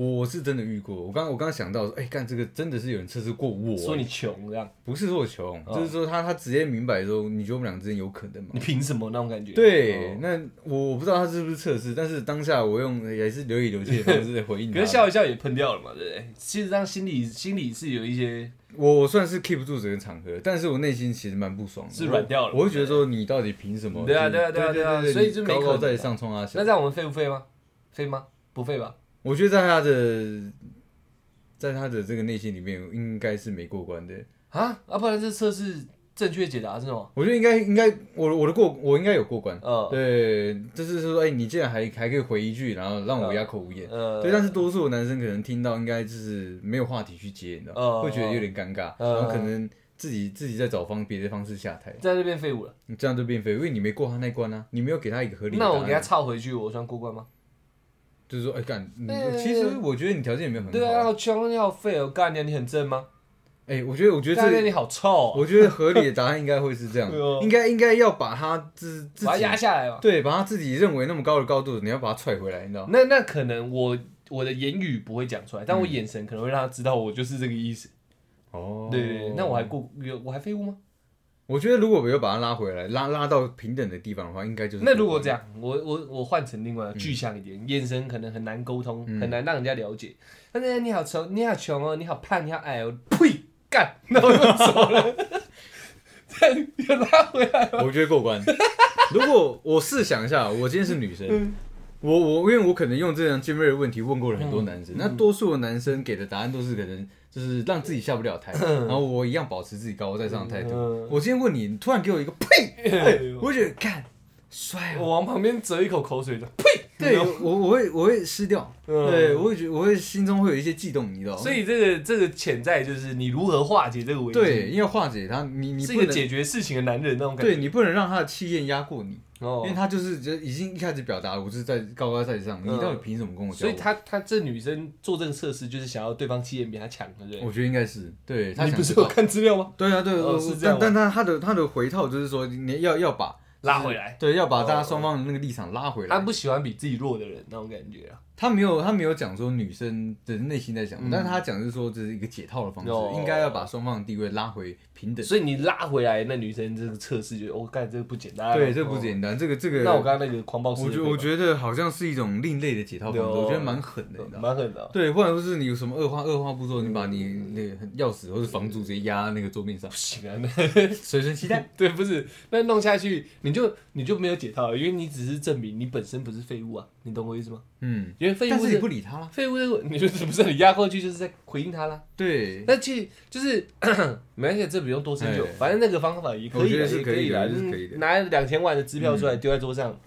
我我是真的遇过。我刚我刚刚想到说，哎，干这个真的是有人测试过我。说你穷这样，不是说我穷，哦就是说他他直接明白说，你觉得我们俩之间有可能吗你？凭什么那种感觉？对，哦那我我不知道他是不是测试，但是当下我用也是流里流气的方式在回应他。可是笑一笑也喷掉了嘛，对不对？其实上心里心里是有一些，我我算是 keep 不住整个场合，但是我内心其实蛮不爽的，是软掉了我我会觉得说你到底凭什么？对啊对啊对啊对对啊所以就没高高在上冲啊那。这样我们废不废吗？废吗？不废吧？我觉得在他的在他的这个内心里面，应该是没过关的。啊啊，不然这测试正确解答是吗？我觉得应该应该我我的过我应该有过关。嗯对，就是说，哎、你竟然还还可以回一句，然后让我哑口无言。呃，对，但是多数的男生可能听到，应该就是没有话题去接，你知道吗？哦会觉得有点尴尬，嗯然后可能自己自己在找方别的方式下台，在这边废物了。你这样就变废，因为你没过他那一关啊，你没有给他一个合理。那我给他抄回去，我算过关吗？就是说，哎、干，你哎其实我觉得你条件也没有很好。对啊，好穷，你好废哦，干你，你很正吗？哎、我觉得，我觉得你你好臭啊，*laughs* 我觉得合理的答案应该会是这样 *laughs* 应该应该要把他自自己把它压下来嘛。对，把他自己认为那么高的高度，你要把他踹回来，你知道吗？那那可能我我的言语不会讲出来，但我嗯眼神可能会让他知道我就是这个意思。哦对对对，那我还过有我还废物吗？我觉得如果没有把他拉回来，拉拉到平等的地方的话，应该就是那如果这样，我我我换成另外嗯具象一点，眼神可能很难沟通，很难让人家了解。但是你好穷，你好穷哦，你好胖，你好矮哦，呸，干，那我就走了。*laughs* 再又拉回来，我觉得过关。如果我试想一下，我今天是女生，嗯我我因为我可能用这样尖锐的问题问过了很多男生，那多数的男生给的答案都是可能就是让自己下不了台，然后我一样保持自己高高在上的态度。嗯。我今天问你，你突然给我一个呸，哎我就觉得干帅哦。我往旁边折一口口水，就呸，对我我会我会失掉，嗯。对我会觉得我会心中会有一些悸动，你知道吗？所以这个这个潜在就是你如何化解这个危机，对，因为化解他，你你是一个能解决事情的男人那种感觉。对你不能让他的气焰压过你，哦因为他就是就已经一开始表达我就是在高高在上，你嗯到底凭什么跟我交？所以她她这女生做这个测试，就是想要对方气焰比她强，对不对？我觉得应该是对他你不是有道看资料吗？对啊对，哦我是这样但但他他的他的回套就是说你要要把拉回来，对要把大家哦双方的那个立场拉回来。她不喜欢比自己弱的人那种感觉啊。他没有，他没有讲说女生的内心在想，嗯但是他讲的是说这是一个解套的方式，哦应该要把双方的地位拉回平等。所以你拉回来，那女生这个测试就，我干这个不简单啊。对，这不哦简单，这个这个，那我刚刚那个狂暴式我觉我觉得好像是一种另类的解套方式，有我觉得蛮狠的，你知道？蛮狠的啊。对，或者说是你有什么二话二话不说，你把你那个钥匙或者房主直接压在那个桌面上不，行啊，那随身携带。*laughs* 对，不是，那弄下去你就你就没有解套了，因为你只是证明你本身不是废物啊，你懂我意思吗？嗯，因为废但是你不理他了。废物这个，你说是不是你压过去就是在回应他啦？对，那其实就是 *coughs* 没关系，这不用多深究哎，反正那个方法也可以的，是也可以的是可以的拿两千万的支票出来丢在桌上，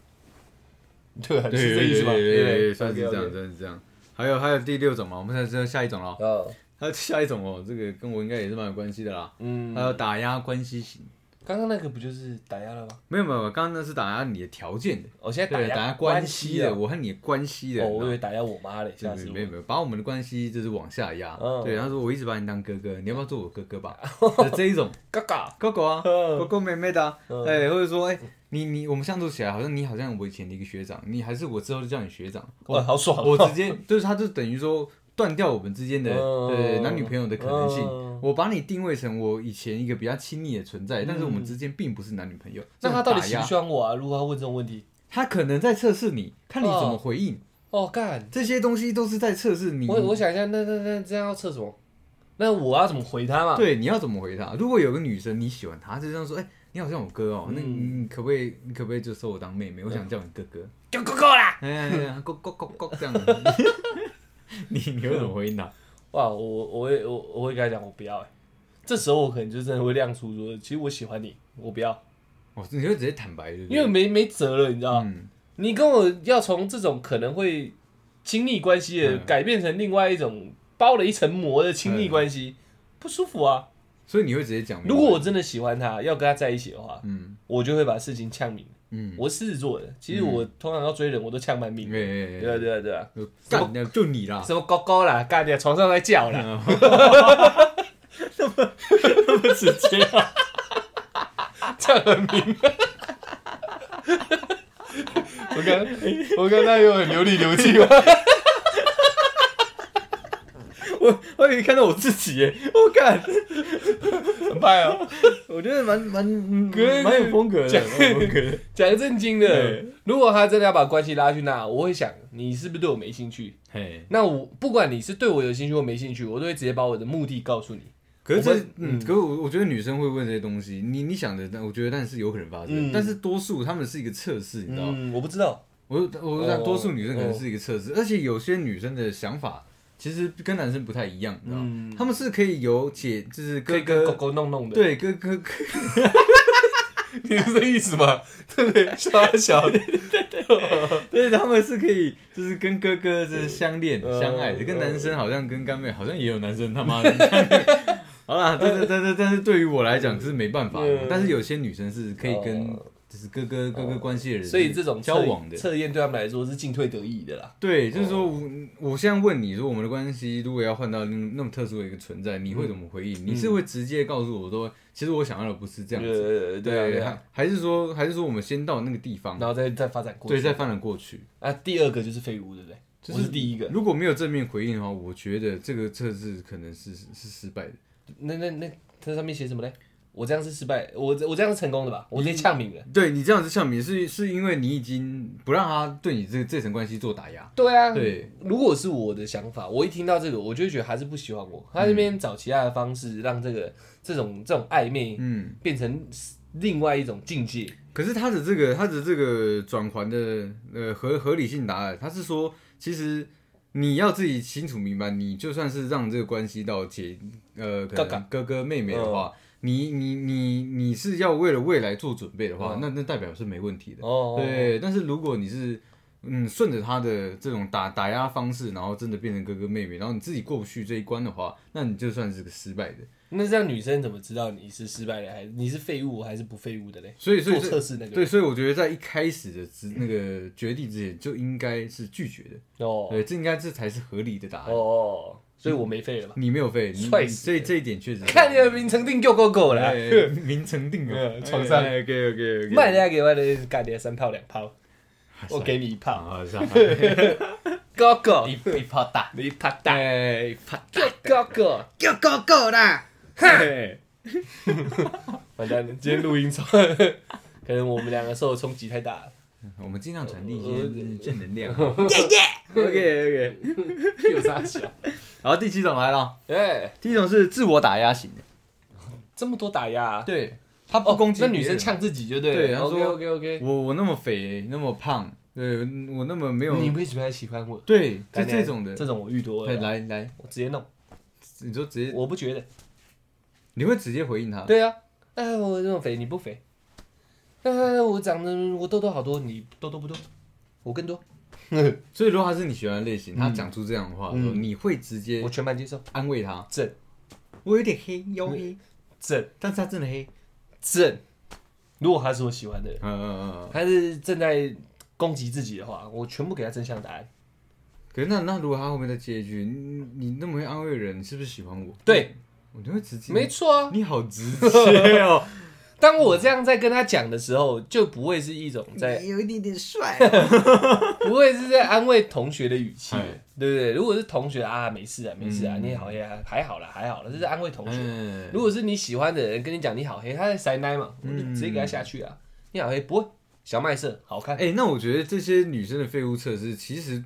对是这意思吧？对算是这样，算是这样。还有还有第六种嘛，我们现在知道下一种了。哦，还有下一种哦，这个跟我应该也是蛮有关系的啦。嗯还，有打压关系型，刚刚那个不就是打压了吗？没有没有，刚刚那是打压你的条件的，我现在对，打压压关系的，啊。我和你的关系的。哦，我以你知道吗为打压我妈嘞，吓死我没有没有，把我们的关系就是往下压。嗯对，他说我一直把你当哥哥，你要不要做我哥哥吧？就这一种 *laughs* 哥哥，哥哥啊，嗯哥哥妹妹的啊，嗯哎，或者说哎，你你我们相处起来好像你好像我以前的一个学长，你还是我之后就叫你学长，哇，好爽哦！我直接就是他就等于说断掉我们之间的嗯对男女朋友的可能性嗯。我把你定位成我以前一个比较亲密的存在，但是我们之间并不是男女朋友。那他到底喜欢我啊？如果他问这种问题，他可能在测试你，看你怎么回应。哦，干，这些东西都是在测试你。我我想一下，那那那这样要测什么？那我要怎么回他嘛？对，你要怎么回他？如果有个女生你喜欢她，就这样说，哎、你好像我哥哦，那你可不可以，你可不可以就收我当妹妹？我想叫你哥哥。叫哥哥啦！哎呀呀，够够够够这样。*laughs* 你你会怎么回应他？哇，我我会我我会跟他讲，我不要哎。这时候我可能就真的会亮出说，其实我喜欢你，我不要，哦，你会直接坦白，因为没没辙了，你知道吗？嗯，你跟我要从这种可能会亲密关系的嗯改变成另外一种包了一层膜的亲密关系，不舒服啊。所以你会直接讲。如果我真的喜欢他，要跟他在一起的话，嗯我就会把事情呛明。嗯，我是狮子座的，其实我通常要追人，我都呛蛮命对啊，对啊，对啊。就干掉就你啦，什么高高啦，干在床上在叫啦，那么那么直接啊？这样很明。*laughs* 我刚我刚刚有很流里流气吗？我我以为看到我自己耶，我干，*laughs* 很派哦。我觉得蛮蛮蛮有风格的，讲蛮有风格的。*laughs* 讲正经的，如果他真的要把关系拉去那，我会想你是不是对我没兴趣？嘿，那我不管你是对我有兴趣或没兴趣，我都会直接把我的目的告诉你。可是这嗯，可是我我觉得女生会问这些东西，你你想的，但我觉得但是有可能发生，嗯但是多数他们是一个测试，你知道吗？嗯，我不知道。我我多数女生可能是一个测试，而且有些女生的想法其实跟男生不太一样，你知道吗？嗯，他们是可以有姐，就是哥可以跟狗哥，狗弄弄的。，对哥哥哥，*laughs* 你是这意思吗？对不对？小小的，*laughs* 对，他们是可以就是跟哥哥就是相恋嗯相爱的，嗯跟男生好像跟干妹好像也有男生他妈的。好啦，但是但是但是对于我来讲是没办法的嗯，但是有些女生是可以跟哦就是各个各个关系的人，所以这种交往的，测验对他们来说是进退得意的啦。对，就是说我我现在问你说我们的关系如果要换到那那么特殊的一个存在，你会怎么回应？你是会直接告诉我说，其实我想要的不是这样子，对对啊。还还是说还是说我们先到那个地方，然后再再发展过去。对，再发展过去。啊，第二个就是废物，对不对？就是第一个。如果没有正面回应的话，我觉得这个测试可能是是是失败的。那那那它上面写什么嘞？我这样是失败，我我这样是成功的吧？我直接呛明了。对你这样子呛你是是因为你已经不让他对你这这层关系做打压。对啊，对，如果是我的想法，我一听到这个，我就觉得还是不喜欢我。他那边找其他的方式，让这个这种这种暧昧嗯，变成另外一种境界。可是他的这个他的这个转环的呃合合理性答案，他是说其实。你要自己清楚明白，你就算是让这个关系到姐呃哥哥哥哥妹妹的话，你你你你是要为了未来做准备的话，嗯那那代表是没问题的。哦，对，但是如果你是嗯顺着他的这种打打压方式，然后真的变成哥哥妹妹，然后你自己过不去这一关的话，那你就算是个失败的。那这样女生怎么知道你是失败的，还是你是废物还是不废物的嘞？所以所以做测试那个对，所以我觉得在一开始的之那个决定之前就应该是拒绝的，哦对，这应该这才是合理的答案。哦，所以我没废了吧。你没有废，你帅死这这一点确实。看你的名成定够够够了，哎名成定了嗯，床上。OK OK OK，卖人家给我的干你三炮两炮，我给你一炮，啊，是啊，哥哥一一炮打，你啪打，哎，啪哥哥哥，就够够啦。嘿。*laughs* 完蛋了，今天录音错，*laughs* 可能我们两个受的冲击太大了。我们尽量传递一呃些正能量。耶耶！OK OK，有啥小？然后第七种来了，哎，第一种是自我打压型的，这么多打压啊，对他不攻击那女生呛自己就对了。对他 OK 说 OK OK，我我那么肥那么胖，对我那么没有你为什么还喜欢我？对，就这种的，这种我遇多哎了，来来，我直接弄，你就直接我不觉得。你会直接回应他，对啊，哎，我这么肥，你不肥。哎，我长得我痘痘好多，你痘痘不多，我更多，*laughs* 所以如果他是你喜欢的类型，他讲出这样的话，嗯你会直接我全盘接受。安慰他，正我有点黑，腰黑，正但是他真的黑，正，如果他是我喜欢的人，嗯嗯嗯。他是正在攻击自己的话，我全部给他真相答案。可是那那如果他后面再接一句，你你那么会安慰人，你是不是喜欢我？对，我就会直接，没错啊。你好直接哦，当我这样在跟他讲的时候，就不会是一种在，有一点点帅。*laughs* 不会是在安慰同学的语气哎，对不对？如果是同学啊，没事啊，没事啊，嗯你也好黑啊，还好啦，还好啦，这是安慰同学。嗯，如果是你喜欢的人跟你讲你好黑，他在塞奶嘛，我就直接给他下去啊。你好黑不会，小麦色好看哎、那我觉得这些女生的废物测试其实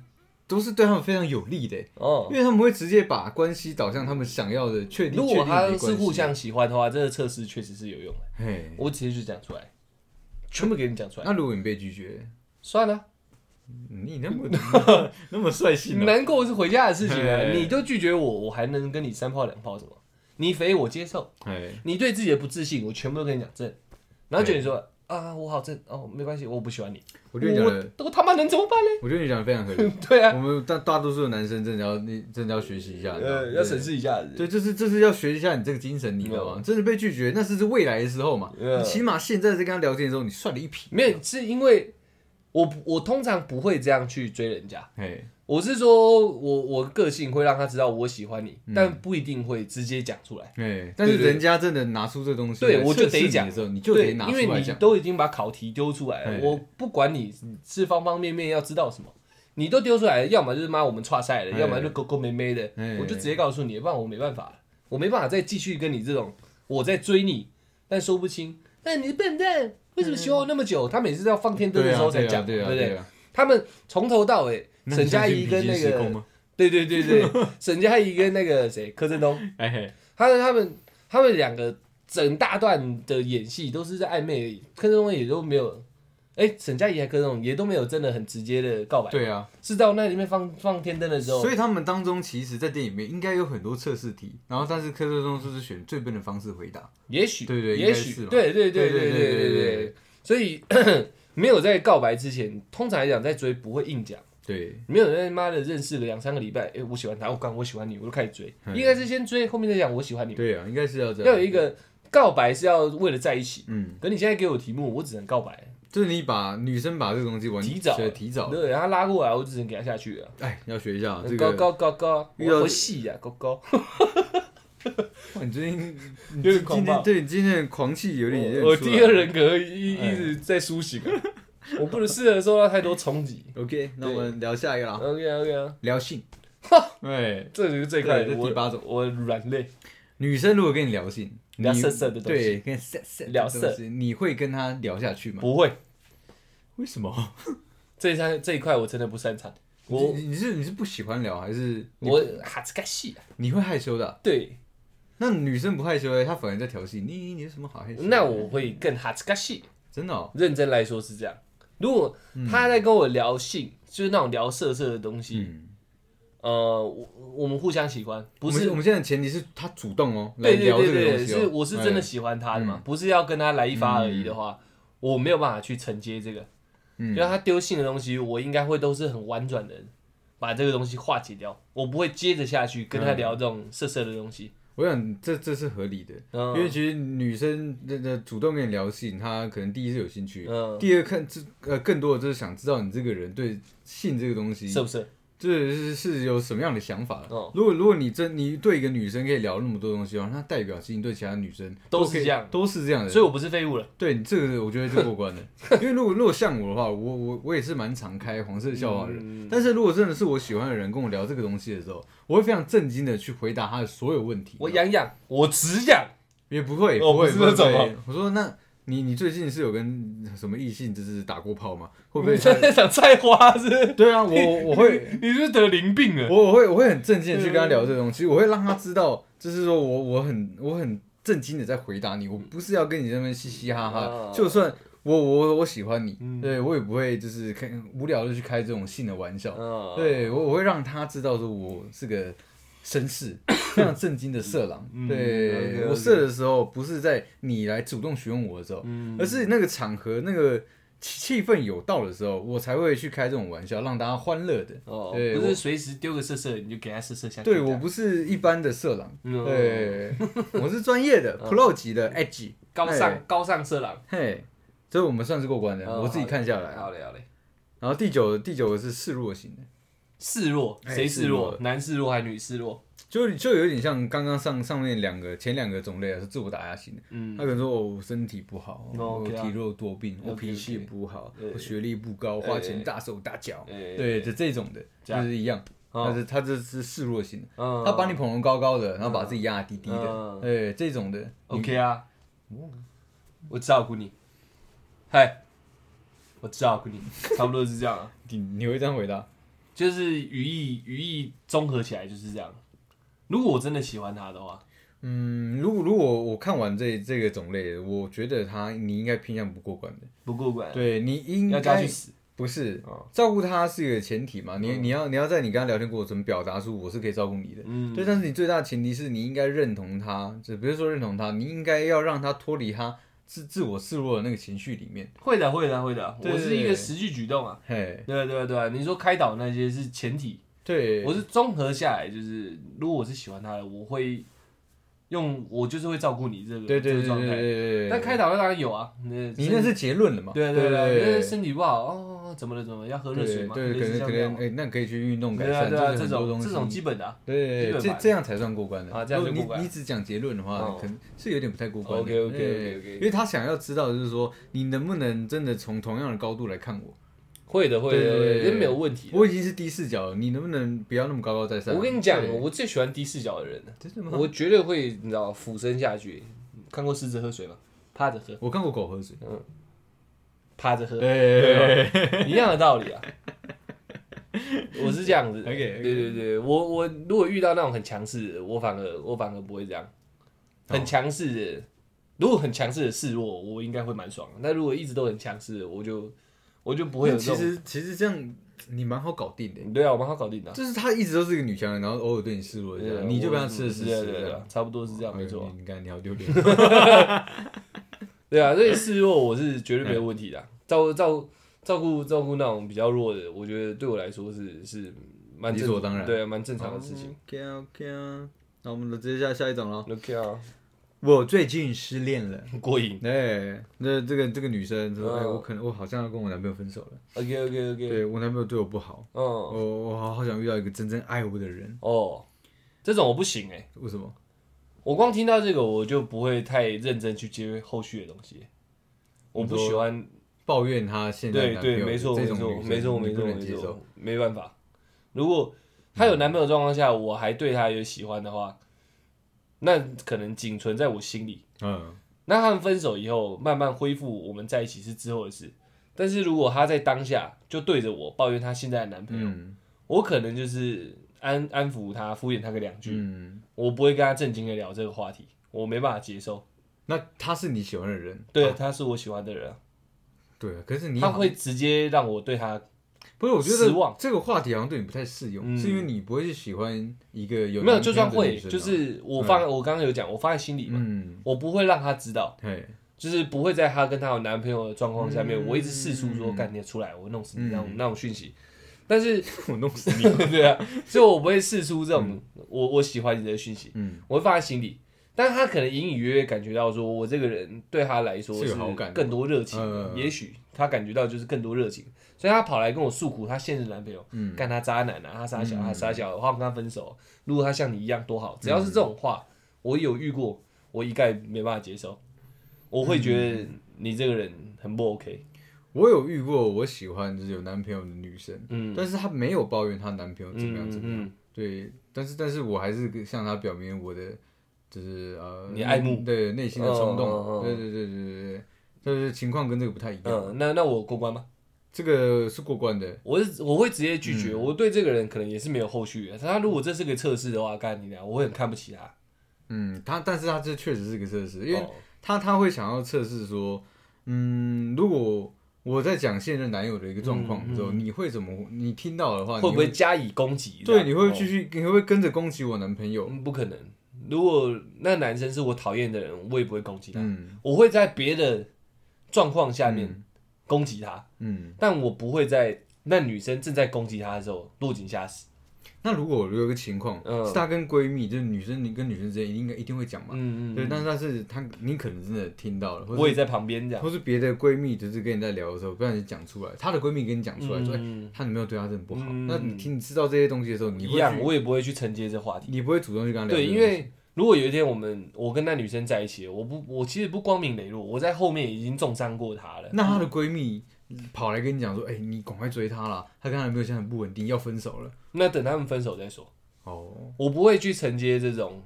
都是对他们非常有利的，哦因。为他们会直接把关系导向他们想要的确定。如果他是互，相喜欢的话，这个测试确实是有用的。嘿，我直接就讲出来，全部给你讲出来。那如果你被拒绝，算了，你那么 *laughs* 那么率性、哦，难过是回家的事情啊。你都拒绝我，我还能跟你三炮两炮什么？你肥我接受，哎，你对自己的不自信，我全部都跟你讲正。然后就你说啊，我好正哦，没关系，我不喜欢你。我觉得你讲的，我我他妈能怎么办呢？我觉得你讲的非常合理。*laughs* 对啊，我们大大多数的男生真的要你真的要学习一下，要审。视一下子。对，这是这是要学一下你这个精神，你知道吗？真的被拒绝，那是是未来的时候嘛。嗯你起码现在在跟他聊天的时候，你算了一匹。没有，是因为我我通常不会这样去追人家。哎，我是说我我个性会让他知道我喜欢你，嗯但不一定会直接讲出来。哎，但是对对人家真的拿出这东西来对我就测试得讲的时候，你就对，得拿因为你讲。都已经把考题丢出来了，嘿我不管你是方方面面要知道什么，你都丢出来了，要么就是妈我们岔赛了，嘿要么就勾勾妹妹的嘿，我就直接告诉你，不然我没办法了，我没办法再继续跟你这种我在追你，但说不清，但你是笨蛋，为什么喜欢我那么久？他每次都要放天灯的时候才讲，对啊，不对？啊。他们从头到尾，沈佳宜跟那个，*laughs* 对对对对，沈佳宜跟那个谁柯震东，*laughs* 他们他们他们两个整大段的演戏都是在暧昧，柯震东也都没有，哎，沈佳宜还柯震东也都没有真的很直接的告白，对啊，是到那里面放放天灯的时候，所以他们当中其实，在电影里面应该有很多测试题，然后但是柯震东就是选最笨的方式回答，也许对对，也许对对对对对对对，所以。*coughs* 没有在告白之前，通常来讲，在追不会硬讲，对，没有人他妈的认识了两三个礼拜，哎、我喜欢他，我刚我喜欢你，我就开始追，嗯。应该是先追，后面再讲我喜欢你，对啊，应该是要这样。要有一，个告白是要为了在一起，嗯，可你现在给我题目，我只能告白，就是你把女生把这个东西玩提早。对提早，对，然后拉过来，我只能给她下去了。哎，要学一下这个。高高高高，遇到我我细呀，高高。*laughs* 哇你最近 *laughs* 你今天对你今天的狂气有点我第二人格一哎一直在苏醒啊，*laughs* 我不能适合受到太多冲击。OK，那我们聊下一个啦，OK OK 啊，聊性。哎，这就是最快对的，第八种我软肋，女生如果跟你聊性，你聊色色的东西对，跟色色的聊东西，你会跟她聊下去吗？不会为什么？*laughs* 这一项这一块我真的不擅长。我你你是你是不喜欢聊，还是你我哈兹卡西啊，你会害羞的啊？对，那女生不害羞哎，她反而在调戏你，你有什么好害羞的？那我会更哈兹卡西。真的哦，认真来说是这样。如果他在跟我聊性，就是那种聊色色的东西，嗯，呃，我我们互相喜欢，不是我们我们现在的前提是他主动哦，来对对聊这对对，个东西哦。是我是真的哎喜欢他的嘛嗯，不是要跟他来一发而已的话，我没有办法去承接这个。嗯。就他丢性的东西，我应该会都是很婉转的把这个东西化解掉，我不会接着下去跟他聊这种色色的东西。我想这这是合理的，嗯因为其实女生那那主动跟你聊性，她可能第一是有兴趣，嗯，第二看这呃更多的就是想知道你这个人对性这个东西是不色？这是是有什么样的想法？哦如果如果你真你对一个女生可以聊那么多东西的话，那代表其实你对其他女生可以都是这样都是这样的。所以我不是废物了。对你这个我觉得就过关了。*laughs* 因为如果如果像我的话，我我我也是蛮常开黄色笑话的人。嗯但是如果真的是我喜欢的人跟我聊这个东西的时候，我会非常震惊的去回答他的所有问题。我痒痒，我只痒。也不会，哦不会不是那种哦不会我说那。你你最近是有跟什么异性就是打过炮吗？会不会想菜花是是？*laughs* 对啊，我我会你是不是得淋病了？我我会我会很正经的去跟他聊这个东西，我会让他知道，就是说我我很我很震惊的在回答你，我不是要跟你在那边嘻嘻哈哈哦，就算我我我喜欢你，嗯对我也不会就是开无聊的去开这种性的玩笑，嗯，对我我会让他知道说我是个绅士，*coughs* 非常震惊的色狼，嗯对我射的时候不是在你来主动询问我的时候，嗯而是那个场合那个气气氛有到的时候，我才会去开这种玩笑，让大家欢乐的。哦，对不是随时丢个色色你就给他色色下去。对我不是一般的色狼，嗯对，*laughs* 我是专业的 Pro 级的 Edge，高尚高尚色狼。嘿，所以我们算是过关的，哦我自己看下来。好嘞好嘞。然后第九第九个是示弱型的，示弱，哎谁示示弱。弱？男示弱还是女示弱？就就有点像刚刚上上面两个前两个种类啊，是自我打压型的。嗯。他可能说哦我身体不好，哦我体弱多病，我脾气不好，我学历不高，花钱大手大脚，哎对，就这种的，就是一样。哦。但是他这是示弱型的，嗯。他把你捧得高高的，然后把自己压低低的，嗯。对，这种的。OK 啊，我照顾你，嗨，我照顾你，差不多是这样啊，*laughs* 你你会这样回答？就是语义语义综合起来就是这样。如果我真的喜欢他的话，嗯，如果如果我看完这这个种类，我觉得他你应该偏向不过关的。不过关，对你应该要叫他去死。不是哦照顾他是一个前提嘛？你你要你要在你跟他聊天过程中表达出我是可以照顾你的。嗯，对，但是你最大的前提是你应该认同他，就不是说认同他，你应该要让他脱离他自自我示弱的那个情绪里面。会的会的会的，我是一个实际举动啊。嘿，对啊对啊对啊，你说开导那些是前提，对，我是综合下来，就是如果我是喜欢他的，我会用我就是会照顾你这个对对状态。但开导当然有啊，那你那是结论了嘛？对对对对，因为对身体不好哦，怎么了怎么了，要喝热水吗？对，类可能可能哎，那可以去运动改善，对啊，这。种这种基本的啊。对这这样才算过关的啊这样你你只讲结论的话哦，可能是有点不太过关的。OK，OK，OK，OK 因为他想要知道的就是说，你能不能真的从同样的高度来看我？会的会的，这没有问题。我已经是低视角了，你能不能不要那么高高在上？我跟你讲，我最喜欢低视角的人了，真的吗？我绝对会，你知道，俯身下去。看过狮子喝水吗？趴着喝，我看过狗喝水。趴着喝，对，一样的道理啊。*laughs* 我是这样子对对对，我我如果遇到那种很强势的，我反而我反而不会这样，很强势的，如果很强势的示弱，我应该会蛮爽的。但如果一直都很强势的，我就我就不会有这其种。实其实这样你蛮好搞定的，对啊，我蛮好搞定的啊。就是她一直都是一个女强人，然后偶尔对你示弱一下，你就被他我吃的死死对啊对啊对。差不多是这样，没错你看你好丢脸。*laughs* 对啊，所以示弱我是绝对没有问题的啊。照照照顾照顾那种比较弱的，我觉得对我来说是是蛮理所当然对啊，蛮正常的事情。OK OK 啊，那我们直接下下一种喽。OK 啊，我最近失恋了。过瘾。哎，那这个这个女生说，哎，嗯我可能我好像要跟我男朋友分手了。OK OK OK。对我男朋友对我不好，嗯，我我好好想遇到一个真正爱我的人。哦，这种我不行哎、为什么？我光听到这个我就不会太认真去接后续的东西。我不喜欢，抱怨他现在对对，没错没错没错没错没错。，没办法。如果她有男朋友的状况下，我还对她有喜欢的话，那可能仅存在我心里。嗯，那他们分手以后，慢慢恢复我们在一起是之后的事。但是如果她在当下就对着我抱怨她现在的男朋友，嗯我可能就是安安抚他，敷衍他个两句，嗯，我不会跟他正经的聊这个话题，我没办法接受。那他是你喜欢的人，对，他是我喜欢的人。啊，对，可是你好他会直接让我对他不是？我觉失望。得这个话题好像对你不太适用，嗯。是因为你不会去喜欢一个有没有，男就算会，朋友的女生啊就是我放，我刚刚有讲，我放在心里嘛，嗯，我不会让他知道，嘿，就是不会在她跟她有男朋友的状况下面，嗯。我一直试出说干你出来，我弄死你嗯。那种那种讯息。但是 *laughs* 我弄死你。*laughs* 对啊，所以我不会试出这种我我喜欢你的讯息，嗯，我会放在心里。但他可能隐隐约约感觉到说，我这个人对他来说是有好感的。更多热情嗯，也许他感觉到就是更多热情，所以他跑来跟我诉苦，他现任男朋友嗯。干他渣男啊，他傻小，嗯。他傻小，我要跟他分手。如果他像你一样多好，只要是这种话，我有遇过，我一概没办法接受，我会觉得你这个人很不 OK。我有遇过我喜欢就是有男朋友的女生，嗯但是她没有抱怨她男朋友怎么样嗯怎么样。嗯，对，但是但是我还是向她表明我的就是呃你爱慕对内心的冲动。对对对对对对，但是情况跟这个不太一样。嗯，那那我过关吗？这个是过关的。我是我会直接拒嗯绝，我对这个人可能也是没有后续的。他如果这是个测试的话，干你俩，我会很看不起他。嗯，他但是他这确实是个测试，因为哦他他会想要测试说，嗯，如果我在讲现任男友的一个状况的时候，你会怎么？你听到的话，会不会加以攻击？对？你会哦继续，你会不会跟着攻击我男朋友？嗯，不可能。如果那男生是我讨厌的人，我也不会攻击他，嗯我会在别的状况下面嗯攻击他，嗯。但我不会在那女生正在攻击他的时候落井下石。那如果有一个情况，嗯是她跟闺蜜，就是女生，你跟女生之间应该一定会讲嘛？对，嗯对但是但是她你可能真的听到了，或我也在旁边这样。或是别的闺蜜就是跟你在聊的时候，不然你讲出来，她的闺蜜跟你讲出来说，哎、嗯，她女朋友对她真的不好。嗯那你听你知道这些东西的时候，你一样，会，我也不会去承接这话题。你不会主动去跟她聊这对。因为如果有一天我们我跟那女生在一起，我不我其实不光明磊落，我在后面已经重伤过她了。那她的闺蜜跑来跟你讲说，哎、你赶快追她啦，她跟她男朋友现在很不稳定，要分手了。那等他们分手再说，哦，我不会去承接这种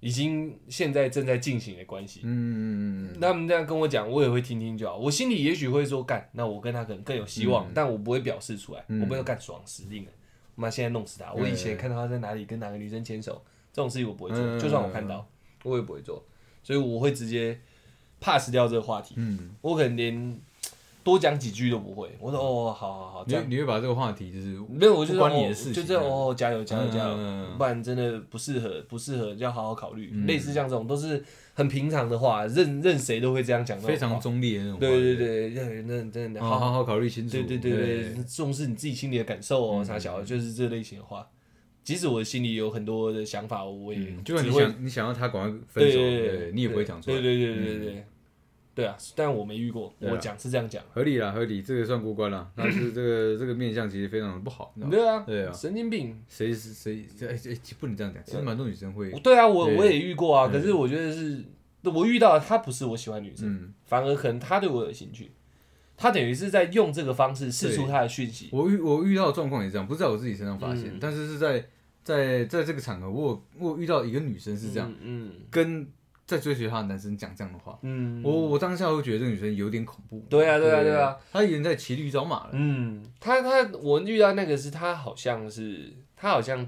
已经现在正在进行的关系。嗯嗯嗯嗯他们这样跟我讲，我也会听听就好。我心里也许会说干，那我跟他可能更有希望，但我不会表示出来，嗯我不会干爽死定了。妈，现在弄死他！我以前看到他在哪里跟哪个女生牵手，这种事情我不会做，嗯就算我看到，我也不会做。所以我会直接 pass 掉这个话题，嗯，我可能连多讲几句都不会。我说哦，好好好，这样你会你会把这个话题就是没有，我就关你的事情就这样哦，加油加油加油，嗯不然真的不适合，不适合要好好考虑。嗯类似像这种都是很平常的话，任任谁都会这样讲非常中立的那种话。对对对对，那真的好好好好考虑清楚。对对对对，重视你自己心里的感受哦，傻小的，就是这类型的话。即使我心里有很多的想法，我也嗯，就算你想你想要他赶快分手，对，你也不会讲出来。对对对对对对，啊，但我没遇过，啊我讲是这样讲。合理啦，合理，这个算过关了。*laughs* 但是这个这个面相其实非常的不好，你知道吗？对啊，对啊神经病。谁是谁？哎哎，不能这样讲。其实蛮多女生会，对啊，我对我也遇过啊，可是我觉得是，我遇到的她不是我喜欢的女生，嗯，反而可能她对我有兴趣，她等于是在用这个方式试出对她的讯息。我遇我遇到的状况也是这样，不是在我自己身上发现嗯，但是是在在在这个场合，我有我有遇到一个女生是这样，嗯跟在追随她的男生讲这样的话，嗯，我我当下会觉得这个女生有点恐怖。对啊对啊对。啊，她已经在骑驴找马了。嗯，她她我遇到那个是她好像是她好像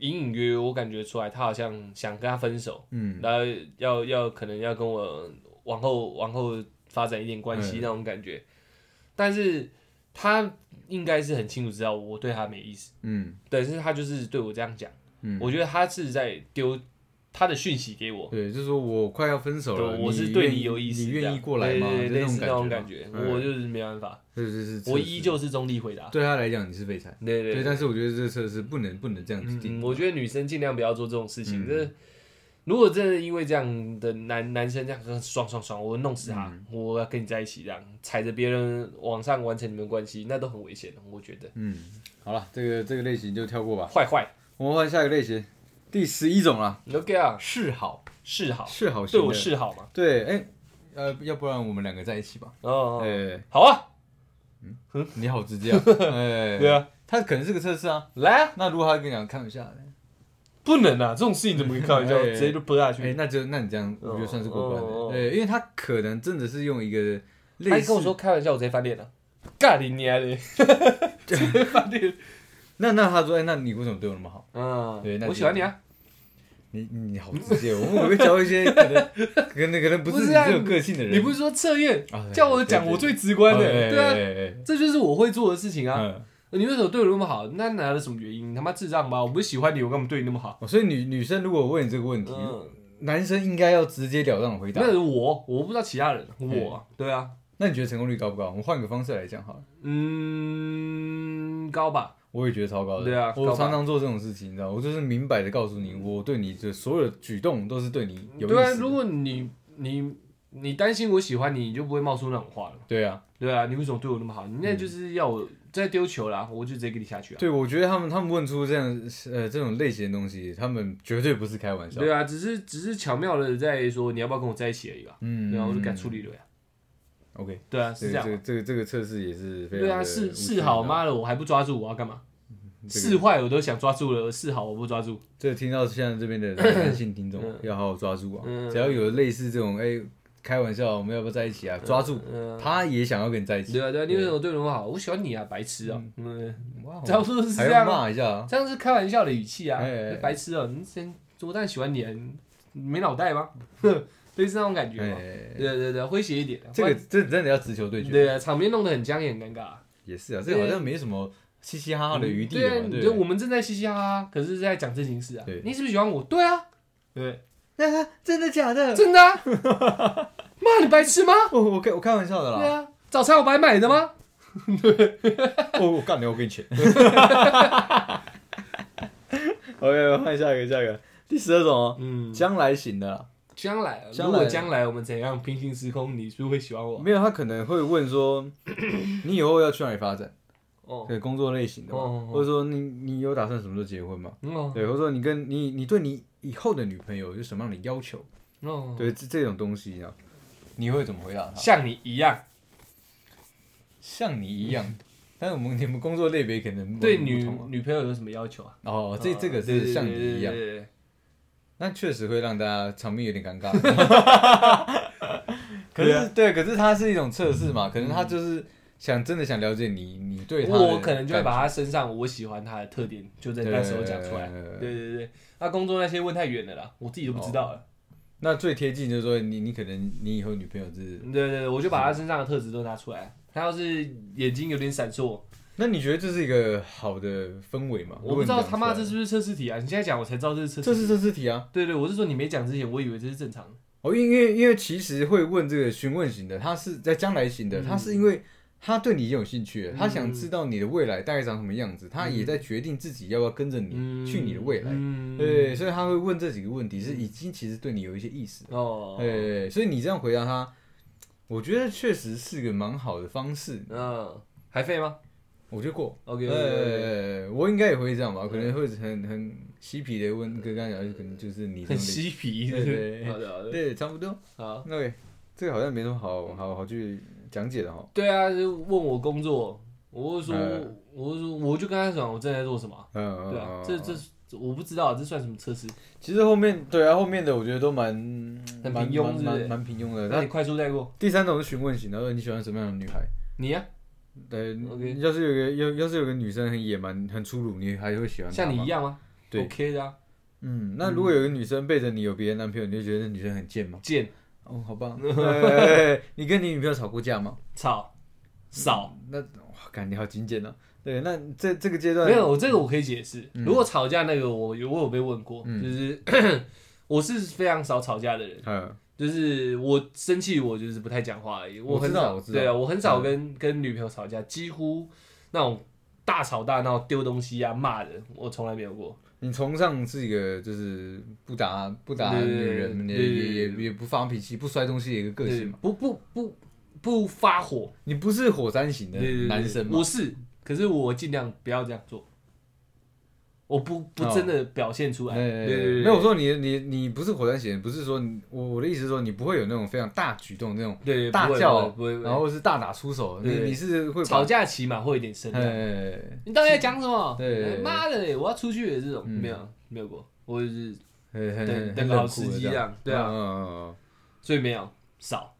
隐隐约约我感觉出来，她好像想跟他分手，嗯。然后要要可能要跟我往后往后发展一点关系嗯。那种感觉，但是她应该是很清楚知道我对她没意思，嗯。但是她就是对我这样讲，嗯，我觉得她是在丢他的讯息给我。对，就是说我快要分手了，我是对你有意思，你愿意过来吗？对对对类似那种就感觉，嗯我就是没办法，对对是，我依旧是中立回答。对他来讲你是废柴，对对对，但是我觉得这个测试不能不能这样子嗯，定，我觉得女生尽量不要做这种事情。嗯。这、如果真的因为这样的男男生这样很爽爽爽，我弄死他，嗯。我要跟你在一起，这样踩着别人往上完成你们关系，那都很危险的。我觉得。嗯，好了，这个这个类型就跳过吧，坏坏。我们换下一个类型，第十一种啦，，OK 啊，示好，示好，示好型的。对我示好嘛。对，哎，呃，要不然我们两个在一起吧，哦，哎，好啊，你好直接啊，*laughs* 哎，对，啊，他可能是个测试啊，来啊，那如果他跟你讲看不下来，不能啊，这种事情怎么可以开玩笑？哎。直接就播下哎，去。那就那你这样，我觉得算是过关哦哦哦。的，对，因为他可能真的是用一个他类似跟我说开玩笑，我直接翻脸了，尬你娘的，*laughs* 直接翻脸。那那他说，哎，那你为什么对我那么好？嗯，对那我喜欢你啊。你你好直接，我们会不会教一些可能可能可能不不是这种个性的人？你不是说测验啊叫我讲我最直观的，哎对啊，这就是我会做的事情啊。嗯你为什么对我那么好？那哪有什么原因？你他妈智障吧！我不是喜欢你，我干嘛对你那么好？哦所以女女生如果问你这个问题，嗯，男生应该要直截了当的回答那。是我，我不知道其他人，我啊，对啊，那你觉得成功率高不高？我们换个方式来讲好了。嗯，高吧，我也觉得超高的。对啊我常常做这种事情，你知道，我就是明摆的告诉你，我对你的所有的举动都是对你有意对啊，如果你你你担心我喜欢你，你就不会冒出那种话了。对啊，对啊，你为什么对我那么好？你那就是要我再丢球啦，我就直接给你下去啊。对，我觉得他们他们问出这样呃这种类型的东西，他们绝对不是开玩笑。对啊，只是只是巧妙的在说你要不要跟我在一起而已吧。嗯，然后，我就敢处理了呀。OK，对啊，是这样这个这个这个测试也是非常对啊，的试试好，的妈的，我还不抓住，我要干嘛？这个试坏我都想抓住了，试好我不抓住。这个听到现在这边的男性听众要好好抓住啊！嗯只要有类似这种哎、开玩笑，我们要不要在一起啊？抓住，嗯，他也想要跟你在一起。对啊对啊，你为什么对我好？我喜欢你啊，白痴啊！嗯，哇，*laughs* 差不多是还要这样啊，骂一下啊！这样是开玩笑的语气啊哎哎哎，白痴啊，你先我当然喜欢你啊，你没脑袋吗？*laughs* 类似那种感觉嘛。哎，对对对，诙谐一点啊。这个这真的要直球对决。对啊，场面弄得很僵也很尴尬啊。也是啊，这个好像没什么嘻嘻哈哈的余地对啊了嘛，，对就我们正在嘻嘻哈哈，可是在讲正经事啊对。你是不是喜欢我？对啊，对，那？真的假的？真的啊。妈，你白痴吗？*laughs* 我我开我开玩笑的啦，对啊，早餐我白买的吗？*laughs* 我我干你，我给你钱。*laughs* OK，换下一个，下一个，第十二种哦，嗯，将来型的啦。将来如果将来我们怎样平行时空，你是不是会喜欢我？没有，他可能会问说，*coughs* 你以后要去哪里发展？哦，对，工作类型的嘛，哦哦哦或者说你你有打算什么时候结婚吗？哦，对，或者说你跟你你对你以后的女朋友有什么样的要求？哦，对，这这种东西啊，你会怎么回答他？像你一样，像你一样，*laughs* 但是我们你们工作类别可能对女女朋友有什么要求啊？哦，这这个是像你一样，，那确实会让大家场面有点尴尬。*laughs* 可是对，可是它是一种测试嘛，可能他就是想真的想了解你，你对他的我可能就会把感他身上我喜欢他的特点，就在那时候讲出来。对对对那工作那些问太远了啦，我自己都不知道了。觉那最贴近就是说你你可能你以后女朋友是，对对对，我就把他身上的特质都拿出来。他要是眼睛有点闪烁，那你觉得这是一个好的氛围吗？我不知道他妈这是是不是测试题啊？你现在讲我才知道这是测试。这是测试题啊。对对，我是说你没讲之前，我以为这是正常的。哦，因为因为其实会问这个询问型的，他是在将来型的，嗯他是因为他对你已经有兴趣了，他想知道你的未来大概长什么样子，他也在决定自己要不要跟着你嗯，去你的未来。嗯，对，所以他会问这几个问题，是已经其实对你有一些意思。哦，对，所以你这样回答他，我觉得确实是个蛮好的方式。嗯，还废吗我觉得过。？OK，呃，我应该也会这样吧，可能会很很嬉皮的问，跟刚刚讲，可能就是你这很嬉皮，对对好的好的，对，差不多。好。那个这个好像没什么好好好去讲解的哈。对啊，就问我工作，我就说嗯，我就说，我就跟他讲我正在做什么啊。嗯嗯，对啊嗯，这这我不知道，这算什么测试？其实后面对啊，后面的我觉得都蛮很平庸蛮蛮平庸的。那那你快速带过，第三种是询问型的，说你喜欢什么样的女孩？你呀，对要是有个要要是有个女生很野蛮、很粗鲁，你还会喜欢她吗像你一？样吗？对，OK 的啊，嗯，那如果有个女生背着你有别的男朋友，你就觉得那女生很贱吗？贱，哦，好棒。对 *laughs* 你跟你女朋友吵过架吗？吵，少。那哇，感你好精简哦。对，那这这个阶段没有，我这个我可以解释。嗯如果吵架那个，我有我有被问过，就是 *coughs* 我是非常少吵架的人，嗯就是我生气我就是不太讲话而已，我很少，对啊，我很少跟跟女朋友吵架，几乎那种大吵大闹、丢东西啊、骂人，我从来没有过。你崇尚是一个就是不打不打女人，也也也也不发脾气、不摔东西的一个个性嘛。不不不不发火你不是火山型的男生吗我？是，可是我尽量不要这样做。我不不真的表现出来，对对对，没有我说你你你不是火山型，不是说你我我的意思是说你不会有那种非常大举动那种对大叫，不会然后是大打出手，你你是会吵架起码会有点声量。哎，你到底在讲什么？对哎妈的，我要出去了这种嗯。没有没有过，我就是很很等很很冷等个好时酷的这样机这样，对啊，嗯嗯嗯嗯，所以没有少，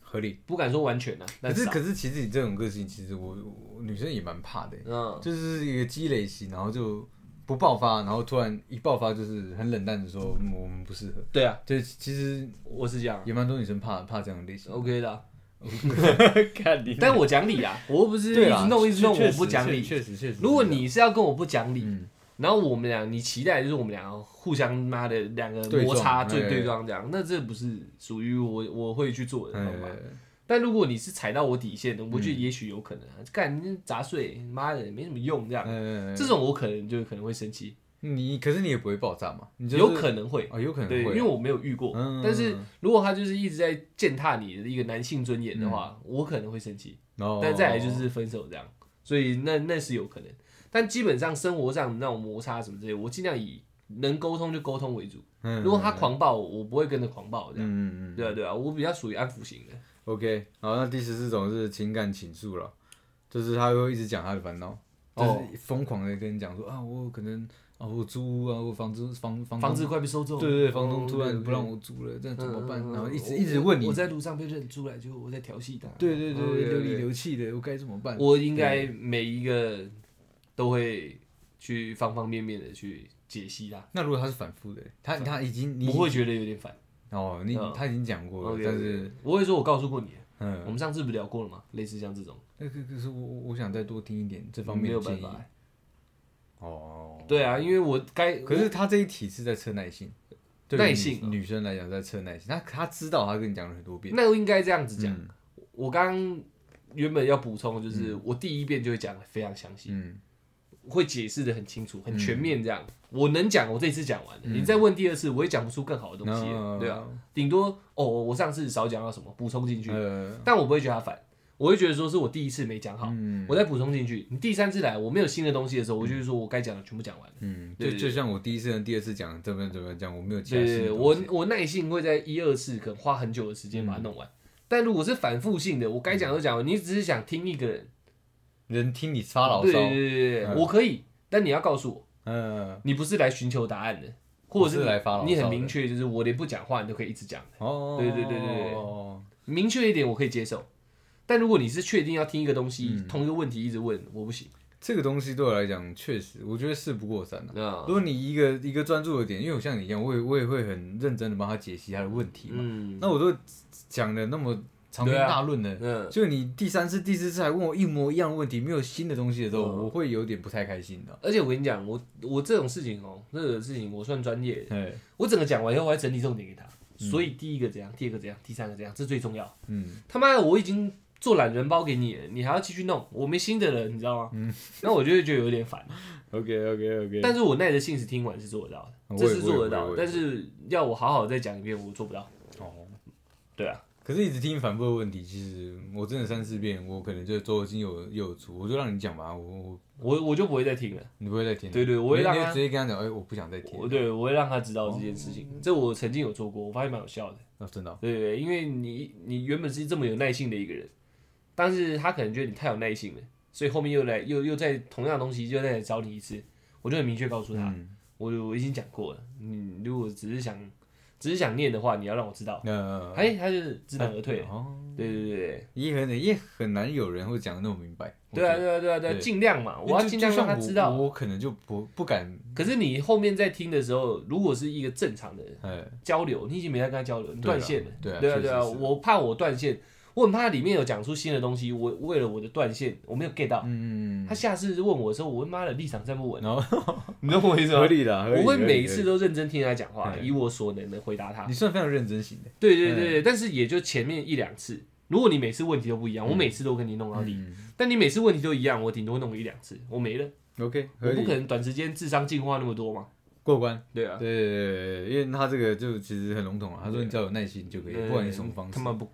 合理。不敢说完全啊，可是可是其实你这种个性，其实我我女生也蛮怕的，嗯，就是一个积累型，然后就不爆发，然后突然一爆发就是很冷淡的说嗯我们不适合。对啊，对，其实我是这样也蛮多女生怕怕这样的类型。，OK 的啊，*laughs* 看你但我讲理啊，我又不是一对啦，直弄一直弄，确我不讲理。确实确实。如果你是要跟我不讲理，嗯然后我们俩，你期待就是我们俩互相妈的两个对撞摩擦对哎对撞这样，那这不是属于我我会去做的方法。哎，但如果你是踩到我底线的，我觉得也许有可能啊，干你砸碎，妈的没什么用这样，嗯，这种我可能就可能会生气，你可是你也不会爆炸嘛？你就是有可能会。哦，有可能对，因会，为我没有遇过，嗯但是如果他就是一直在践踏你的一个男性尊严的话，我可能会生气。哦但再来就是分手这样，所以那那是有可能。但基本上生活上那种摩擦什么之类，我尽量以能沟通就沟通为主。嗯如果他狂暴，我不会跟着狂暴这样。嗯嗯嗯对啊对啊，我比较属于安抚型的。，OK，好，那第十四种是情感倾诉了，就是他会一直讲他的烦恼，就哦是疯狂的跟你讲说啊，我可能啊，我租屋啊，我房子房房房子快被收走，对对对，房东突哦然不让我租了，这样怎么办？然后一直我一直问你我，在路上被认出来，就我在调戏他。对对对，流里流气的，我该怎么办？我应该每一个都会去方方面面的去解析他，那如果他是反复的，他他已经你不会觉得有点烦。哦，你嗯。他已经讲过了但是我会说，我告诉过你，嗯。我嗯，们上次不是聊过了吗？类似像这种，那可可是我我我想再多听一点这方面没的建议。哦，对啊，因为我该可是他这一题是在测耐性，对于女耐性哦女生来讲在测耐性，他他知道他跟你讲了很多遍，那我应该这样子讲。嗯。我刚刚原本要补充，的就是我第一遍就会讲的非常详细，嗯会解释的很清楚、很全面，这样。我能讲，我这一次讲完了。你再问第二次，我也讲不出更好的东西对啊。顶多哦，我上次少讲到什么，补充进去，呃但我不会觉得他烦，我会觉得说是我第一次没讲好，嗯我再补充进去。你第三次来，我没有新的东西的时候，我就是说我该讲的全部讲完了。嗯，就就像我第一次跟第二次讲怎么怎么讲，我没有其他对对对，我我耐性会在一二次可能花很久的时间把它弄完。但如果是反复性的，我该讲都讲了，你只是想听一个人，人听你发牢骚，对对对，嗯。我可以，但你要告诉我，嗯，你不是来寻求答案的，或者不是来发牢骚你很明确，就是我连不讲话你都可以一直讲，哦，对对对对明确一点我可以接受。但如果你是确定要听一个东西，嗯。同一个问题一直问，我不行。这个东西对我来讲，确实，我觉得事不过三啊。啊。如，果你一个一个专注的点，因为我像你一样，我也我也会很认真的帮他解析他的问题嘛。嗯，那我都讲的那么长篇大论的，嗯，就你第三次、第四次还问我一模一样的问题，没有新的东西的时候，嗯。我会有点不太开心的。而且我跟你讲，我我这种事情哦，这个事情我算专业的，哎，我整个讲完以后，我还整理重点给他。所以第一个怎样，第二个怎样，第三个怎样，这最重要。嗯，他妈的，我已经做懒人包给你了，你还要继续弄，我没新的了，你知道吗？嗯，那我就会觉得有点烦。*laughs* OK OK OK，但是我耐着性子听完是做得到的，我也这是做得到我也我也，但是要我好好再讲一遍，我做不到。哦，对啊，可是一直听反复的问题，其实我真的三四遍，我可能就左耳进右耳右耳出，我就让你讲吧，我我我我就不会再听了。你不会再听了，对对我会让他你直接跟他讲，哎，我不想再听对我会让他知道这件事情，这我曾经有做过，我发现蛮有效的。哦，真的哦，对对对，因为你你原本是这么有耐性的一个人，但是他可能觉得你太有耐性了，所以后面又来又又在同样的东西又再来找你一次，我就很明确告诉他，嗯，我我已经讲过了，你如果只是想只是想念的话，你要让我知道，嗯哎，他就是知难而退。了。哦，对对对对，也很也很难有人会讲的那么明白，对啊对啊对啊对啊，尽量嘛，我要尽量让他知道。我可能就不不敢，可是你后面在听的时候，如果是一个正常的哎，交流，你已经没在跟他交流，你断线了。对啊对啊，我怕我断线，我很怕里面有讲出新的东西，我为了我的断线，我没有 get 到。嗯，他下次问我的时候，我妈的立场站不稳，然后 *laughs* 你懂我意思吗合？理的，理我会每一次都认真听他讲话，以我所能的回答他你。算非常认真型的，对对对对，但是也就前面一两次，如果你每次问题都不一样，我每次都跟你弄到底，嗯但你每次问题都一样，我顶多弄一两次，我没了，，OK，我不可能短时间智商进化那么多嘛。过关。对啊，对对对对，因为他这个就其实很笼统啊，他说你只要有耐心就可以，不管你什么方式他。妈不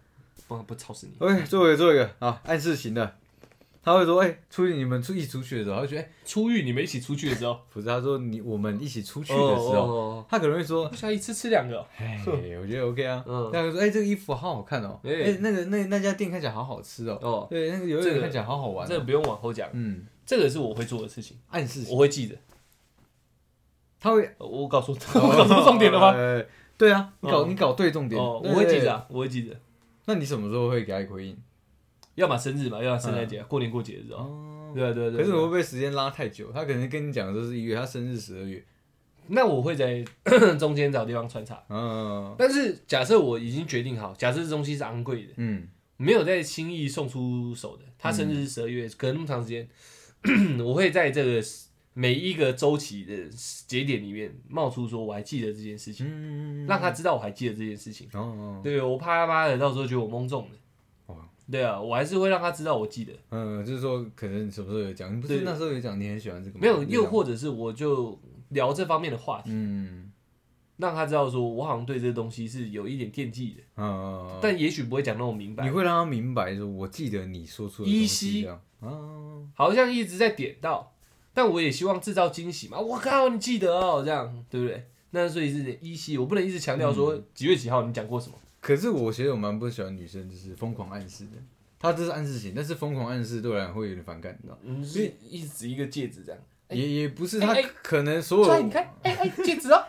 不不吵死你。OK，最后一个最后一个。啊，暗示型的，他会说，哎、出去你们出一起出去的时候，他会觉得，哎、出狱你们一起出去的时候，*laughs* 不是，他说你我们一起出去的时哦候，哦。他可能会说，我想一次吃两个。哦。哎，我觉得 OK 啊，嗯。他会说，哎、这个衣服好好看哦，哎、哎那个那那家店看起来好好吃哦，哦，对，那个游这个泳看起来好好玩、哦，这个不用往后讲，嗯，这个是我会做的事情，暗示型，我会记得。他会，呃我告诉 *laughs* 我告诉重点了吗？呃对啊，你搞、哦。你搞对重点，哦，对我会记。对得啊，我会记得。那你什么时候会给他回应？要么生日嘛，要么圣诞节、过年过节的时候。哦，对啊对啊对啊。可是我会不会时间拉太久？他可能跟你讲的都是一月，他生日十二月。那我会在 *clears throat* 中间找地方穿插。嗯但是假设我已经决定好，假设这东西是昂贵的，嗯没有再轻易送出手的，他生日是十二月，隔那么长时间，*clears throat* 我会在这个每一个周期的节点里面冒出说我还记得这件事情，嗯，让他知道我还记得这件事情。哦哦，对我怕他妈的到时候觉得我蒙中了。哦对啊，我还是会让他知道我记得。嗯，就是说可能什么时候有讲，你不是对那时候有讲你很喜欢这个吗？没有，又或者是我就聊这方面的话题，嗯让他知道说我好像对这个东西是有一点惦记的，嗯嗯，嗯但也许不会讲那么明白你。会让他明白说，我记得你说出的依东稀西这样啊，好像一直在点到，但我也希望制造惊喜嘛。我靠，你记得哦，这样对不对？那所以是依稀，我不能一直强调说几月几号你讲过什么。可是我其实我蛮不喜欢女生就是疯狂暗示的，她这是暗示型，但是疯狂暗示对我来讲会有点反感，你知道一直一个戒指这样。哎也也不是她哎哎可能所有你看，哎哎，戒指哦，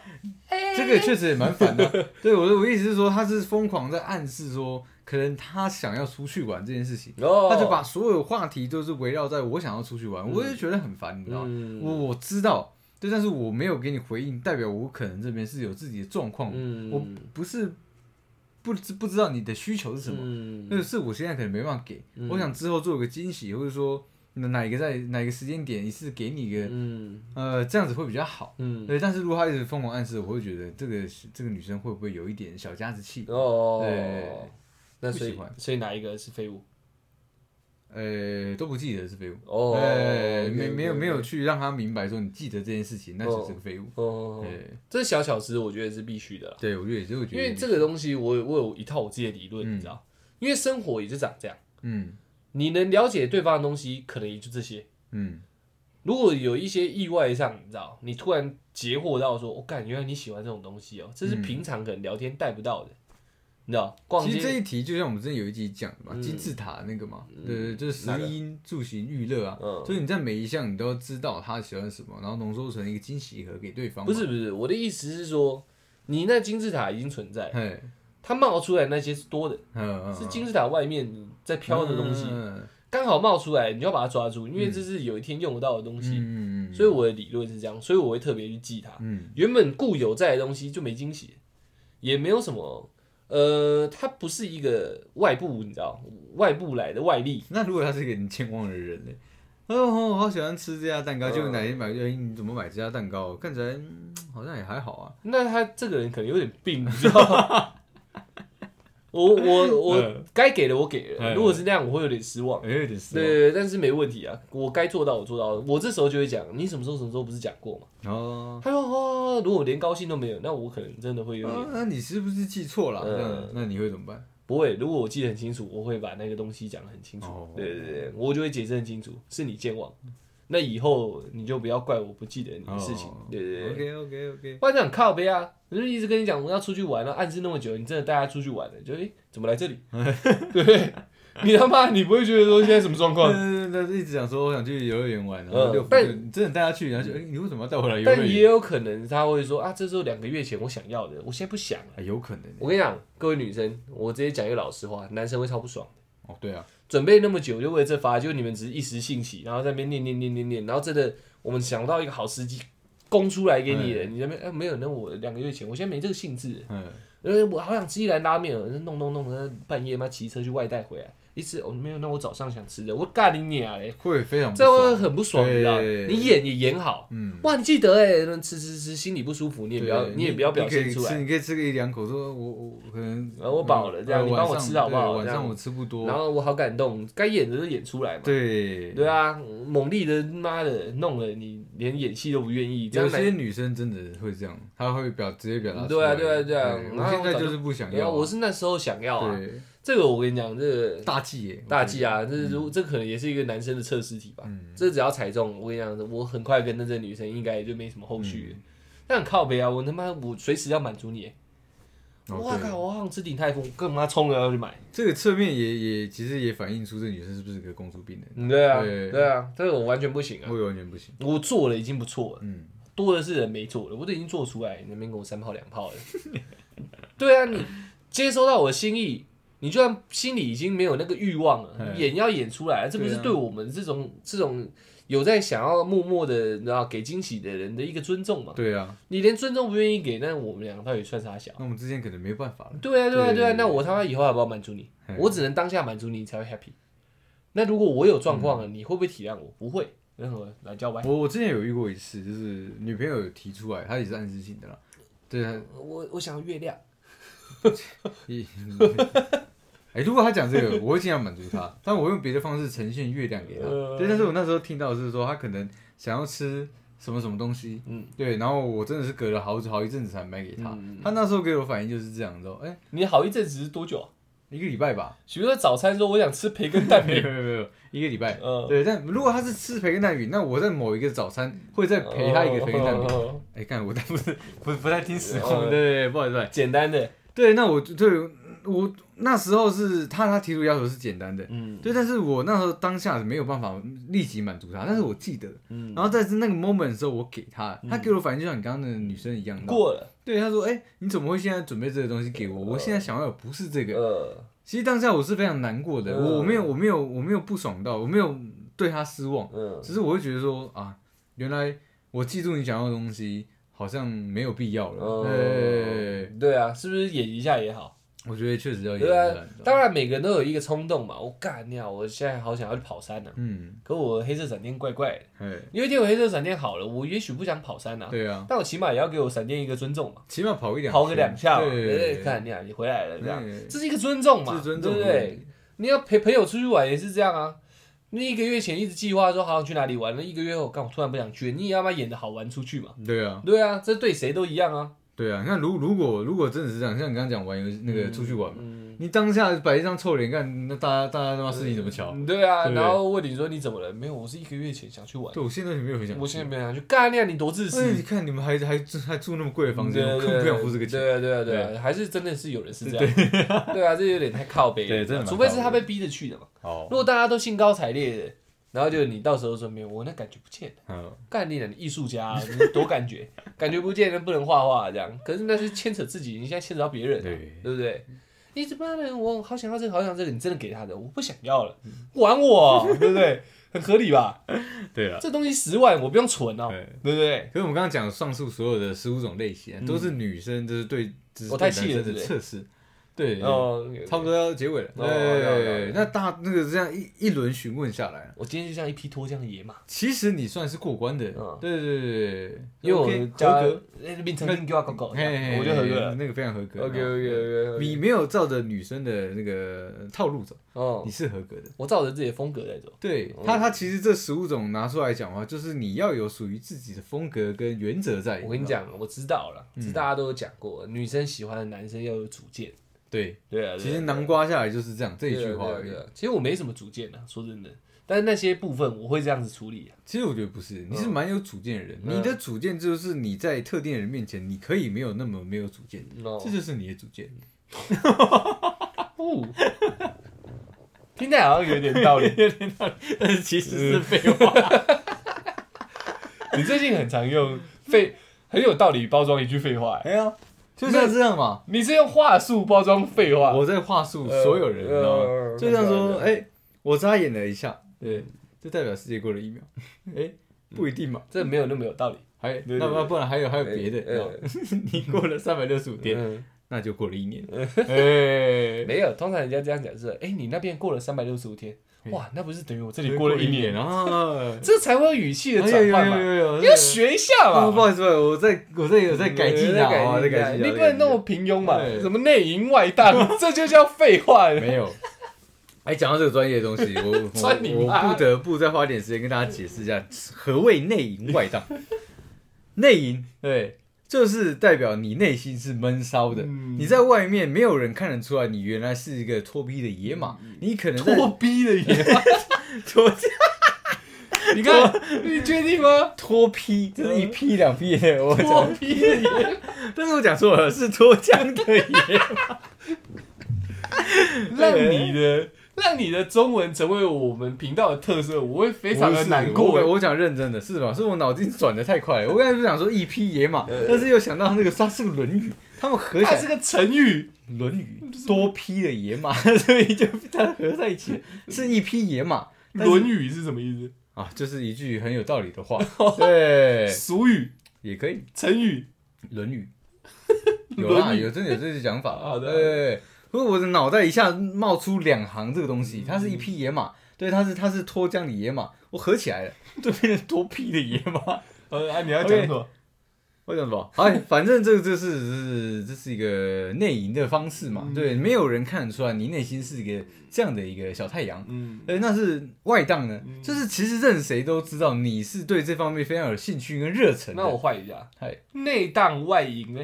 哎，*laughs* 这个确实也蛮烦的。对我的我意思是说，他是疯狂在暗示说，可能他想要出去玩这件事情，哦，他就把所有话题都是围绕在我想要出去玩，嗯。我也觉得很烦，你知道吗？嗯。我我知道，对，但是我没有给你回应，代表我可能这边是有自己的状况，嗯。我不是不知不知道你的需求是什么，嗯。那个是我现在可能没办法给，嗯。我想之后做个惊喜，或者说哪一个在哪个时间点一次给你一个，嗯。呃，这样子会比较好。嗯，对，但是如果他一直疯狂暗示，我会觉得这个这个女生会不会有一点小家子气？哦，对那所以所以哪一个是废物？呃，都不记得是废物。哦，哎没没有没有去让他明白说你记得这件事情，那就是个废物。哦，对这小巧思我觉得是必须的，对，我觉得也是，我觉得因为这个东西我有我有一套我自己的理论，嗯你知道，因为生活也是长这样，嗯你能了解对方的东西，可能也就这些。嗯如果有一些意外上，你知道，你突然截获到说，我、感原来你喜欢这种东西哦，这是嗯平常可能聊天带不到的，你知道，逛街，其实这一题就像我们之前有一集讲的嘛，嗯。金字塔那个嘛，嗯。对对，就是哪个食衣住行娱乐啊，嗯，所以你在每一项你都要知道他喜欢什么，然后浓缩成一个惊喜盒给对方。不是不是，我的意思是说，你那金字塔已经存在，嘿，它冒出来那些是多的，是金字塔外面在飘的东西，嗯刚好冒出来，你就要把它抓住，因为这是有一天用得到的东西。嗯嗯，所以我的理论是这样，所以我会特别去记它。嗯。原本固有在的东西就没惊喜，也没有什么，呃，他不是一个外部，你知道，外部来的外力。那如果他是一个你健忘的人呢？哦，我好喜欢吃这家蛋糕，嗯结果哪天买，哎，你怎么买这家蛋糕？看起来嗯好像也还好啊。那他这个人可能有点病，你知道吗？*laughs* 我我我嗯该给的我给了，嗯如果是那样，我会有点失望。哎有点失望。对，但是没问题啊，我该做到我做到了。我这时候就会讲，你什么时候什么时候不是讲过吗？哦，他说哦，如果连高兴都没有，那我可能真的会有点啊那你是不是记错了？嗯那你会怎么办？不会。如果我记得很清楚，我会把那个东西讲得很清楚。哦对对对，我就会解释很清楚，是你健忘。那以后你就不要怪我不记得你的事情。对对对。OK OK OK。不然这样很靠背啊！我就一直跟你讲我要出去玩了、暗示那么久，你真的带他出去玩了，就诶、怎么来这里？*laughs* 对？你他妈你不会觉得说现在什么状况？那那一直想说我想去游乐园玩，然嗯后就但你真的带他去，然后就哎，你为什么要带我来游乐园但也？有可能他会说啊，这是两个月前我想要的，我现在不想了。啊有可能我跟你讲，各位女生，我直接讲一个老实话，男生会超不爽。哦，对啊，准备那么久就为了这发，就你们只是一时兴起，然后在那边念念念念念，然后真的我们想到一个好时机供出来给你了，你那边哎、没有，那我两个月前，我现在没这个兴致，嗯，因为我好想吃一兰拉面哦，弄弄弄，那半夜妈骑车去外带回来，一次哦没有，那我早上想吃的，我干你娘嘞，会非常不这会。很不爽，你知道？你演也演好，嗯，哇，你记得哎，那吃吃吃，心里不舒服，你也不要，你也不要表现出来，你可以吃个一两口，说我我可能呃我饱了这样呃你帮我吃好不好晚上我吃不多然，后我好感动，该演的都演出来嘛。对对啊，猛力的妈的弄了你连演戏都不愿意，这有样些女生真的会这样，她会表直接表达出来。对啊对啊对啊我现在就是不想要啊。我是那时候想要啊，对这个我跟你讲，这个大忌耶，大忌啊，这是如这可能也是一个男生的测试题吧，嗯这只要踩中，我跟你讲，我很快跟那这女生应该就没什么后续嗯了。但很靠北啊，我他妈我随时要满足你，哦对哇靠，我好想吃鼎泰丰，干嘛冲着要去买？这个侧面也也其实也反映出这女生是不是个公主病人，嗯，对啊，对对啊，这个我完全不行啊，我完全不行。我做了已经不错了。嗯，多的是人没做的，我都已经做出来，你那边跟我三炮两炮的。*laughs* 对啊，你接收到我的心意，你就算心里已经没有那个欲望了，嗯演要演出来，这不是对我们这种这种有在想要默默的然后给惊喜的人的一个尊重嘛？对啊，你连尊重不愿意给，那我们两个到底算啥小？那我们之间可能没办法了。对啊，对啊，对对啊，那我他妈以后要不要满足你？嗯我只能当下满足你，你才会 happy。那如果我有状况了，你会不会体谅我？不会，任何来叫歪。我我之前有遇过一次，就是女朋友有提出来，她也是暗示性的啦。对啊，我我想要月亮，*laughs* 一哎、如果他讲这个，*laughs* 我会尽量满足他，但我用别的方式呈现月亮给她。呃。对，但是我那时候听到的是说，他可能想要吃什么什么东西，嗯，对，然后我真的是隔了好好一阵子才买给他。嗯她那时候给我反应就是这样子哦，哎、你好一阵子是多久？啊？一个礼拜吧，比如说早餐说我想吃培根蛋 *laughs* 没有饼，没有没有，一个礼拜。嗯，对，但如果他是吃培根蛋饼，那我在某一个早餐会再陪他一个培根蛋饼。饼，哎、看我但不是不是不太听实话，嗯对对对，不好意思，简单的，对，那我就对我那时候是他他提出要求是简单的，嗯。对，但是我那时候当下没有办法立即满足他，但是我记得，嗯，然后在那个 moment 的时候，我给他，他给我反应就像你刚刚那个女生一样，过了，对，他说，哎、你怎么会现在准备这个东西给我？我现在想要的不是这个。呃，其实当下我是非常难过的，嗯。我我没有我没有我没有不爽到，我没有对他失望。嗯，只是我会觉得说啊，原来我记住你想要的东西，好像没有必要了。对，嗯，对啊，是不是演一下也好？我觉得确实要演对啊当然每个人都有一个冲动嘛。我干尿，我现在好想要去跑山呢、嗯，可我黑色闪电怪怪的。哎，有一天我黑色闪电好了，我也许不想跑山啊，对啊，但我起码也要给我闪电一个尊重嘛，起码跑一两跑个两下嘛，对对对对，看你啊，你回来了这样，对这是一个尊重嘛，是尊重，对不对？？你要陪朋友出去玩也是这样啊。你一个月前一直计划说好想去哪里玩，那一个月后，干我突然不想去，你也要把演的好玩出去嘛？对啊，对啊，这对谁都一样啊。对啊，你看，如如果如果真的是这样，像你刚刚讲玩游戏那个出去玩嘛，嗯，你当下摆一张臭脸看，那大家大家他妈事情怎么瞧？嗯对啊，对对然后问你说你怎么了？没有，我是一个月前想去玩，对，我现在没有很想去。我现在没有想去。干你、啊你多自私哎，。你看你们还还住还住那么贵的房间，我根本不想付这个钱。对啊，对啊，对啊，还是真的是有人是这样。对啊，这有点太靠背了。对真的蛮除非是他被逼着去的嘛。哦如，果大家都兴高采烈的，然后就你到时候说没有，我那感觉不见了。嗯，干你了，你艺术家啊，你多感觉，*laughs* 感觉不见了，不能画画这样。可是那是牵扯自己，你现在牵扯到别人、啊，对对不对？你怎么的？我好想要这个，好想要这个，你真的给他的，我不想要了，玩我，对不对？很合理吧？*laughs* 对啊。这东西十万，我不用存哦，对对不对？可是我们刚刚讲上述所有的十五种类型啊，都是女生就是对，我太对男生气了对不对的测试。对，哦，差不多要结尾了。对那大那个这样一一轮询问下来，我今天就像一匹脱缰的野马，其实你算是过关的嗯。对对对对，因为我合格，那我我就合格了。那个非常合格。OK OK OK，你没有照着女生的那个套路走，哦你，是合格的。我照着自己的风格在走。对他，他其实这十五种拿出来讲的话，就是你要有属于自己的风格跟原则在。我跟你，讲，我知道了，大家都有讲过，女生喜欢的男生要有主见。对，对啊，其实南瓜下来就是这样这一句话其实我没什么主见啊，说真的，但是那些部分我会这样子处理啊。其实我觉得不是，你是蛮有主见的人。嗯你的主见就是你在特定的人面前，你可以没有那么没有主见，哦这就是你的主见。*laughs* 哦，听起来好像 *laughs* 有点道理。但是其实是废话。*laughs* 你最近很常用废很有道理包装一句废话，哎呀，就像这样嘛。你是用话术包装废话。我在话术所有人，你知道呃吗？就像说，呃哎，我眨眼了一下，对，这代表世界过了一秒。*laughs* 哎，不一定嘛。这没有那么有道理。还对对那不不然还有还有别的，*laughs* 你过了三百六十五天，嗯，那就过了一年。哎，*laughs* 没有，通常人家这样讲是，哎，你那边过了三百六十五天，哇，那不是等于我这里过了一年，啊。*laughs* 这才会有语气的哎转换嘛。有有有有你要学一下嘛。不好意思我在我在有在改进一下，好吧再改进一下。你不能那么平庸嘛，什么内营外荡，*laughs* 这就叫废话。没有。哎，讲到这个专业的东西，我 *laughs* 我不得不再花点时间跟大家解释一下何谓内营外荡。内营对，就是代表你内心是闷骚的，嗯。你在外面没有人看得出来你原来是一个脱皮的野马，你可能在脱逼的野，*laughs* 脱 *laughs* 你看，你确定吗？脱皮，这是一批两批的，我脱讲，逼的野，但是我讲错了，是脱缰的野。让你的让你的中文成为我们频道的特色，我会非常的难不是我过。我讲认真的，是吧？是我脑筋转的太快了。我刚才不是想说一匹野马，但是又想到那个它是个《论语》，他们合起来它是个成语，《论语》多批的野马，*laughs* 所以就它合在一起，是一匹野马。《论语》是什么意思？啊，就是一句很有道理的话，*laughs* 对，俗语、也可以，成语，*laughs*《论语》有啦，有真的有这些讲法。好的对，不过我的脑袋一下冒出两行这个东西，它是一匹野马，对，它是它是脱缰的野马，我合起来了，对面是脱皮的野马。呃，*laughs* 啊，你要讲什么？我讲什么？哎，反正这个这是这是这是一个内营的方式嘛，对，没有人看得出来你内心是一个这样的一个小太阳，嗯，哎，那是外档呢，就是其实任谁都知道你是对这方面非常有兴趣跟热忱。那我换一下，哎，内档外营呢？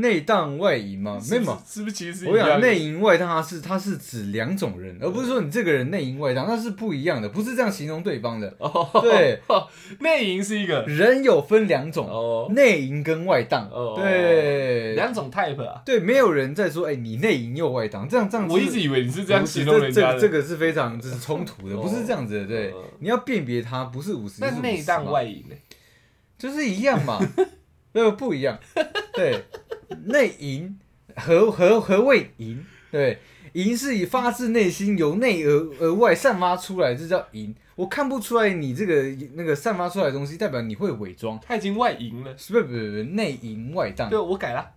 内荡外营吗？没有，是不是其实我讲内营外荡，它是它是指两种人，而不是说你这个人内营外荡，那是不一样的，不是这样形容对方的。对，*laughs* 内营是一个人有分两种，内营跟外荡，对，两种 type 啊。对，没有人在说，哎，你内营又外荡，这样这样。我一直以为你是这样形容人家的，这个是非常就是冲突的，不是这样子的。对，你要辨别它，不是五十，那内荡外营呢？就是一样嘛，*laughs* 呃，不一样，对。内淫何何何谓淫？对，淫是以发自内心由内而而外散发出来，这叫淫。我看不出来你这个那个散发出来的东西，代表你会伪装。他已经外淫了，不不不不，内淫外荡。对，我改了，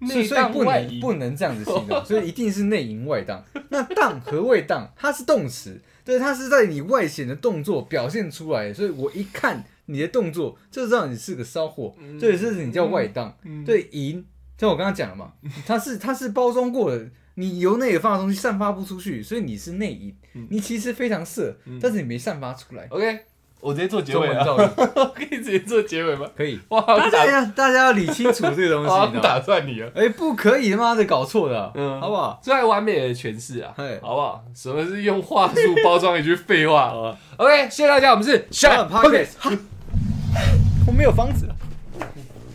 内荡外淫不能这样子形容，所以一定是内淫外荡。那荡何谓荡？它是动词，对，它是在你外显的动作表现出来，所以我一看你的动作就知道你是个骚货，对，这是你叫外荡。对，淫。像我刚刚讲了嘛，它是它是包装过的，你由内而发的东西散发不出去，所以你是内隐，你其实非常色，但是你没散发出来。OK，我直接做结尾啊，*laughs* 可以直接做结尾吗？可以。哇，大家要大家要理清楚这个东西。*laughs* 打断你啊！哎，不可以他妈的搞错的，嗯，好不好？最完美的诠释啊，好不好？什么是用话术包装一句废话？OK，谢谢大家，我们是 Shut Pockets。我没有房子。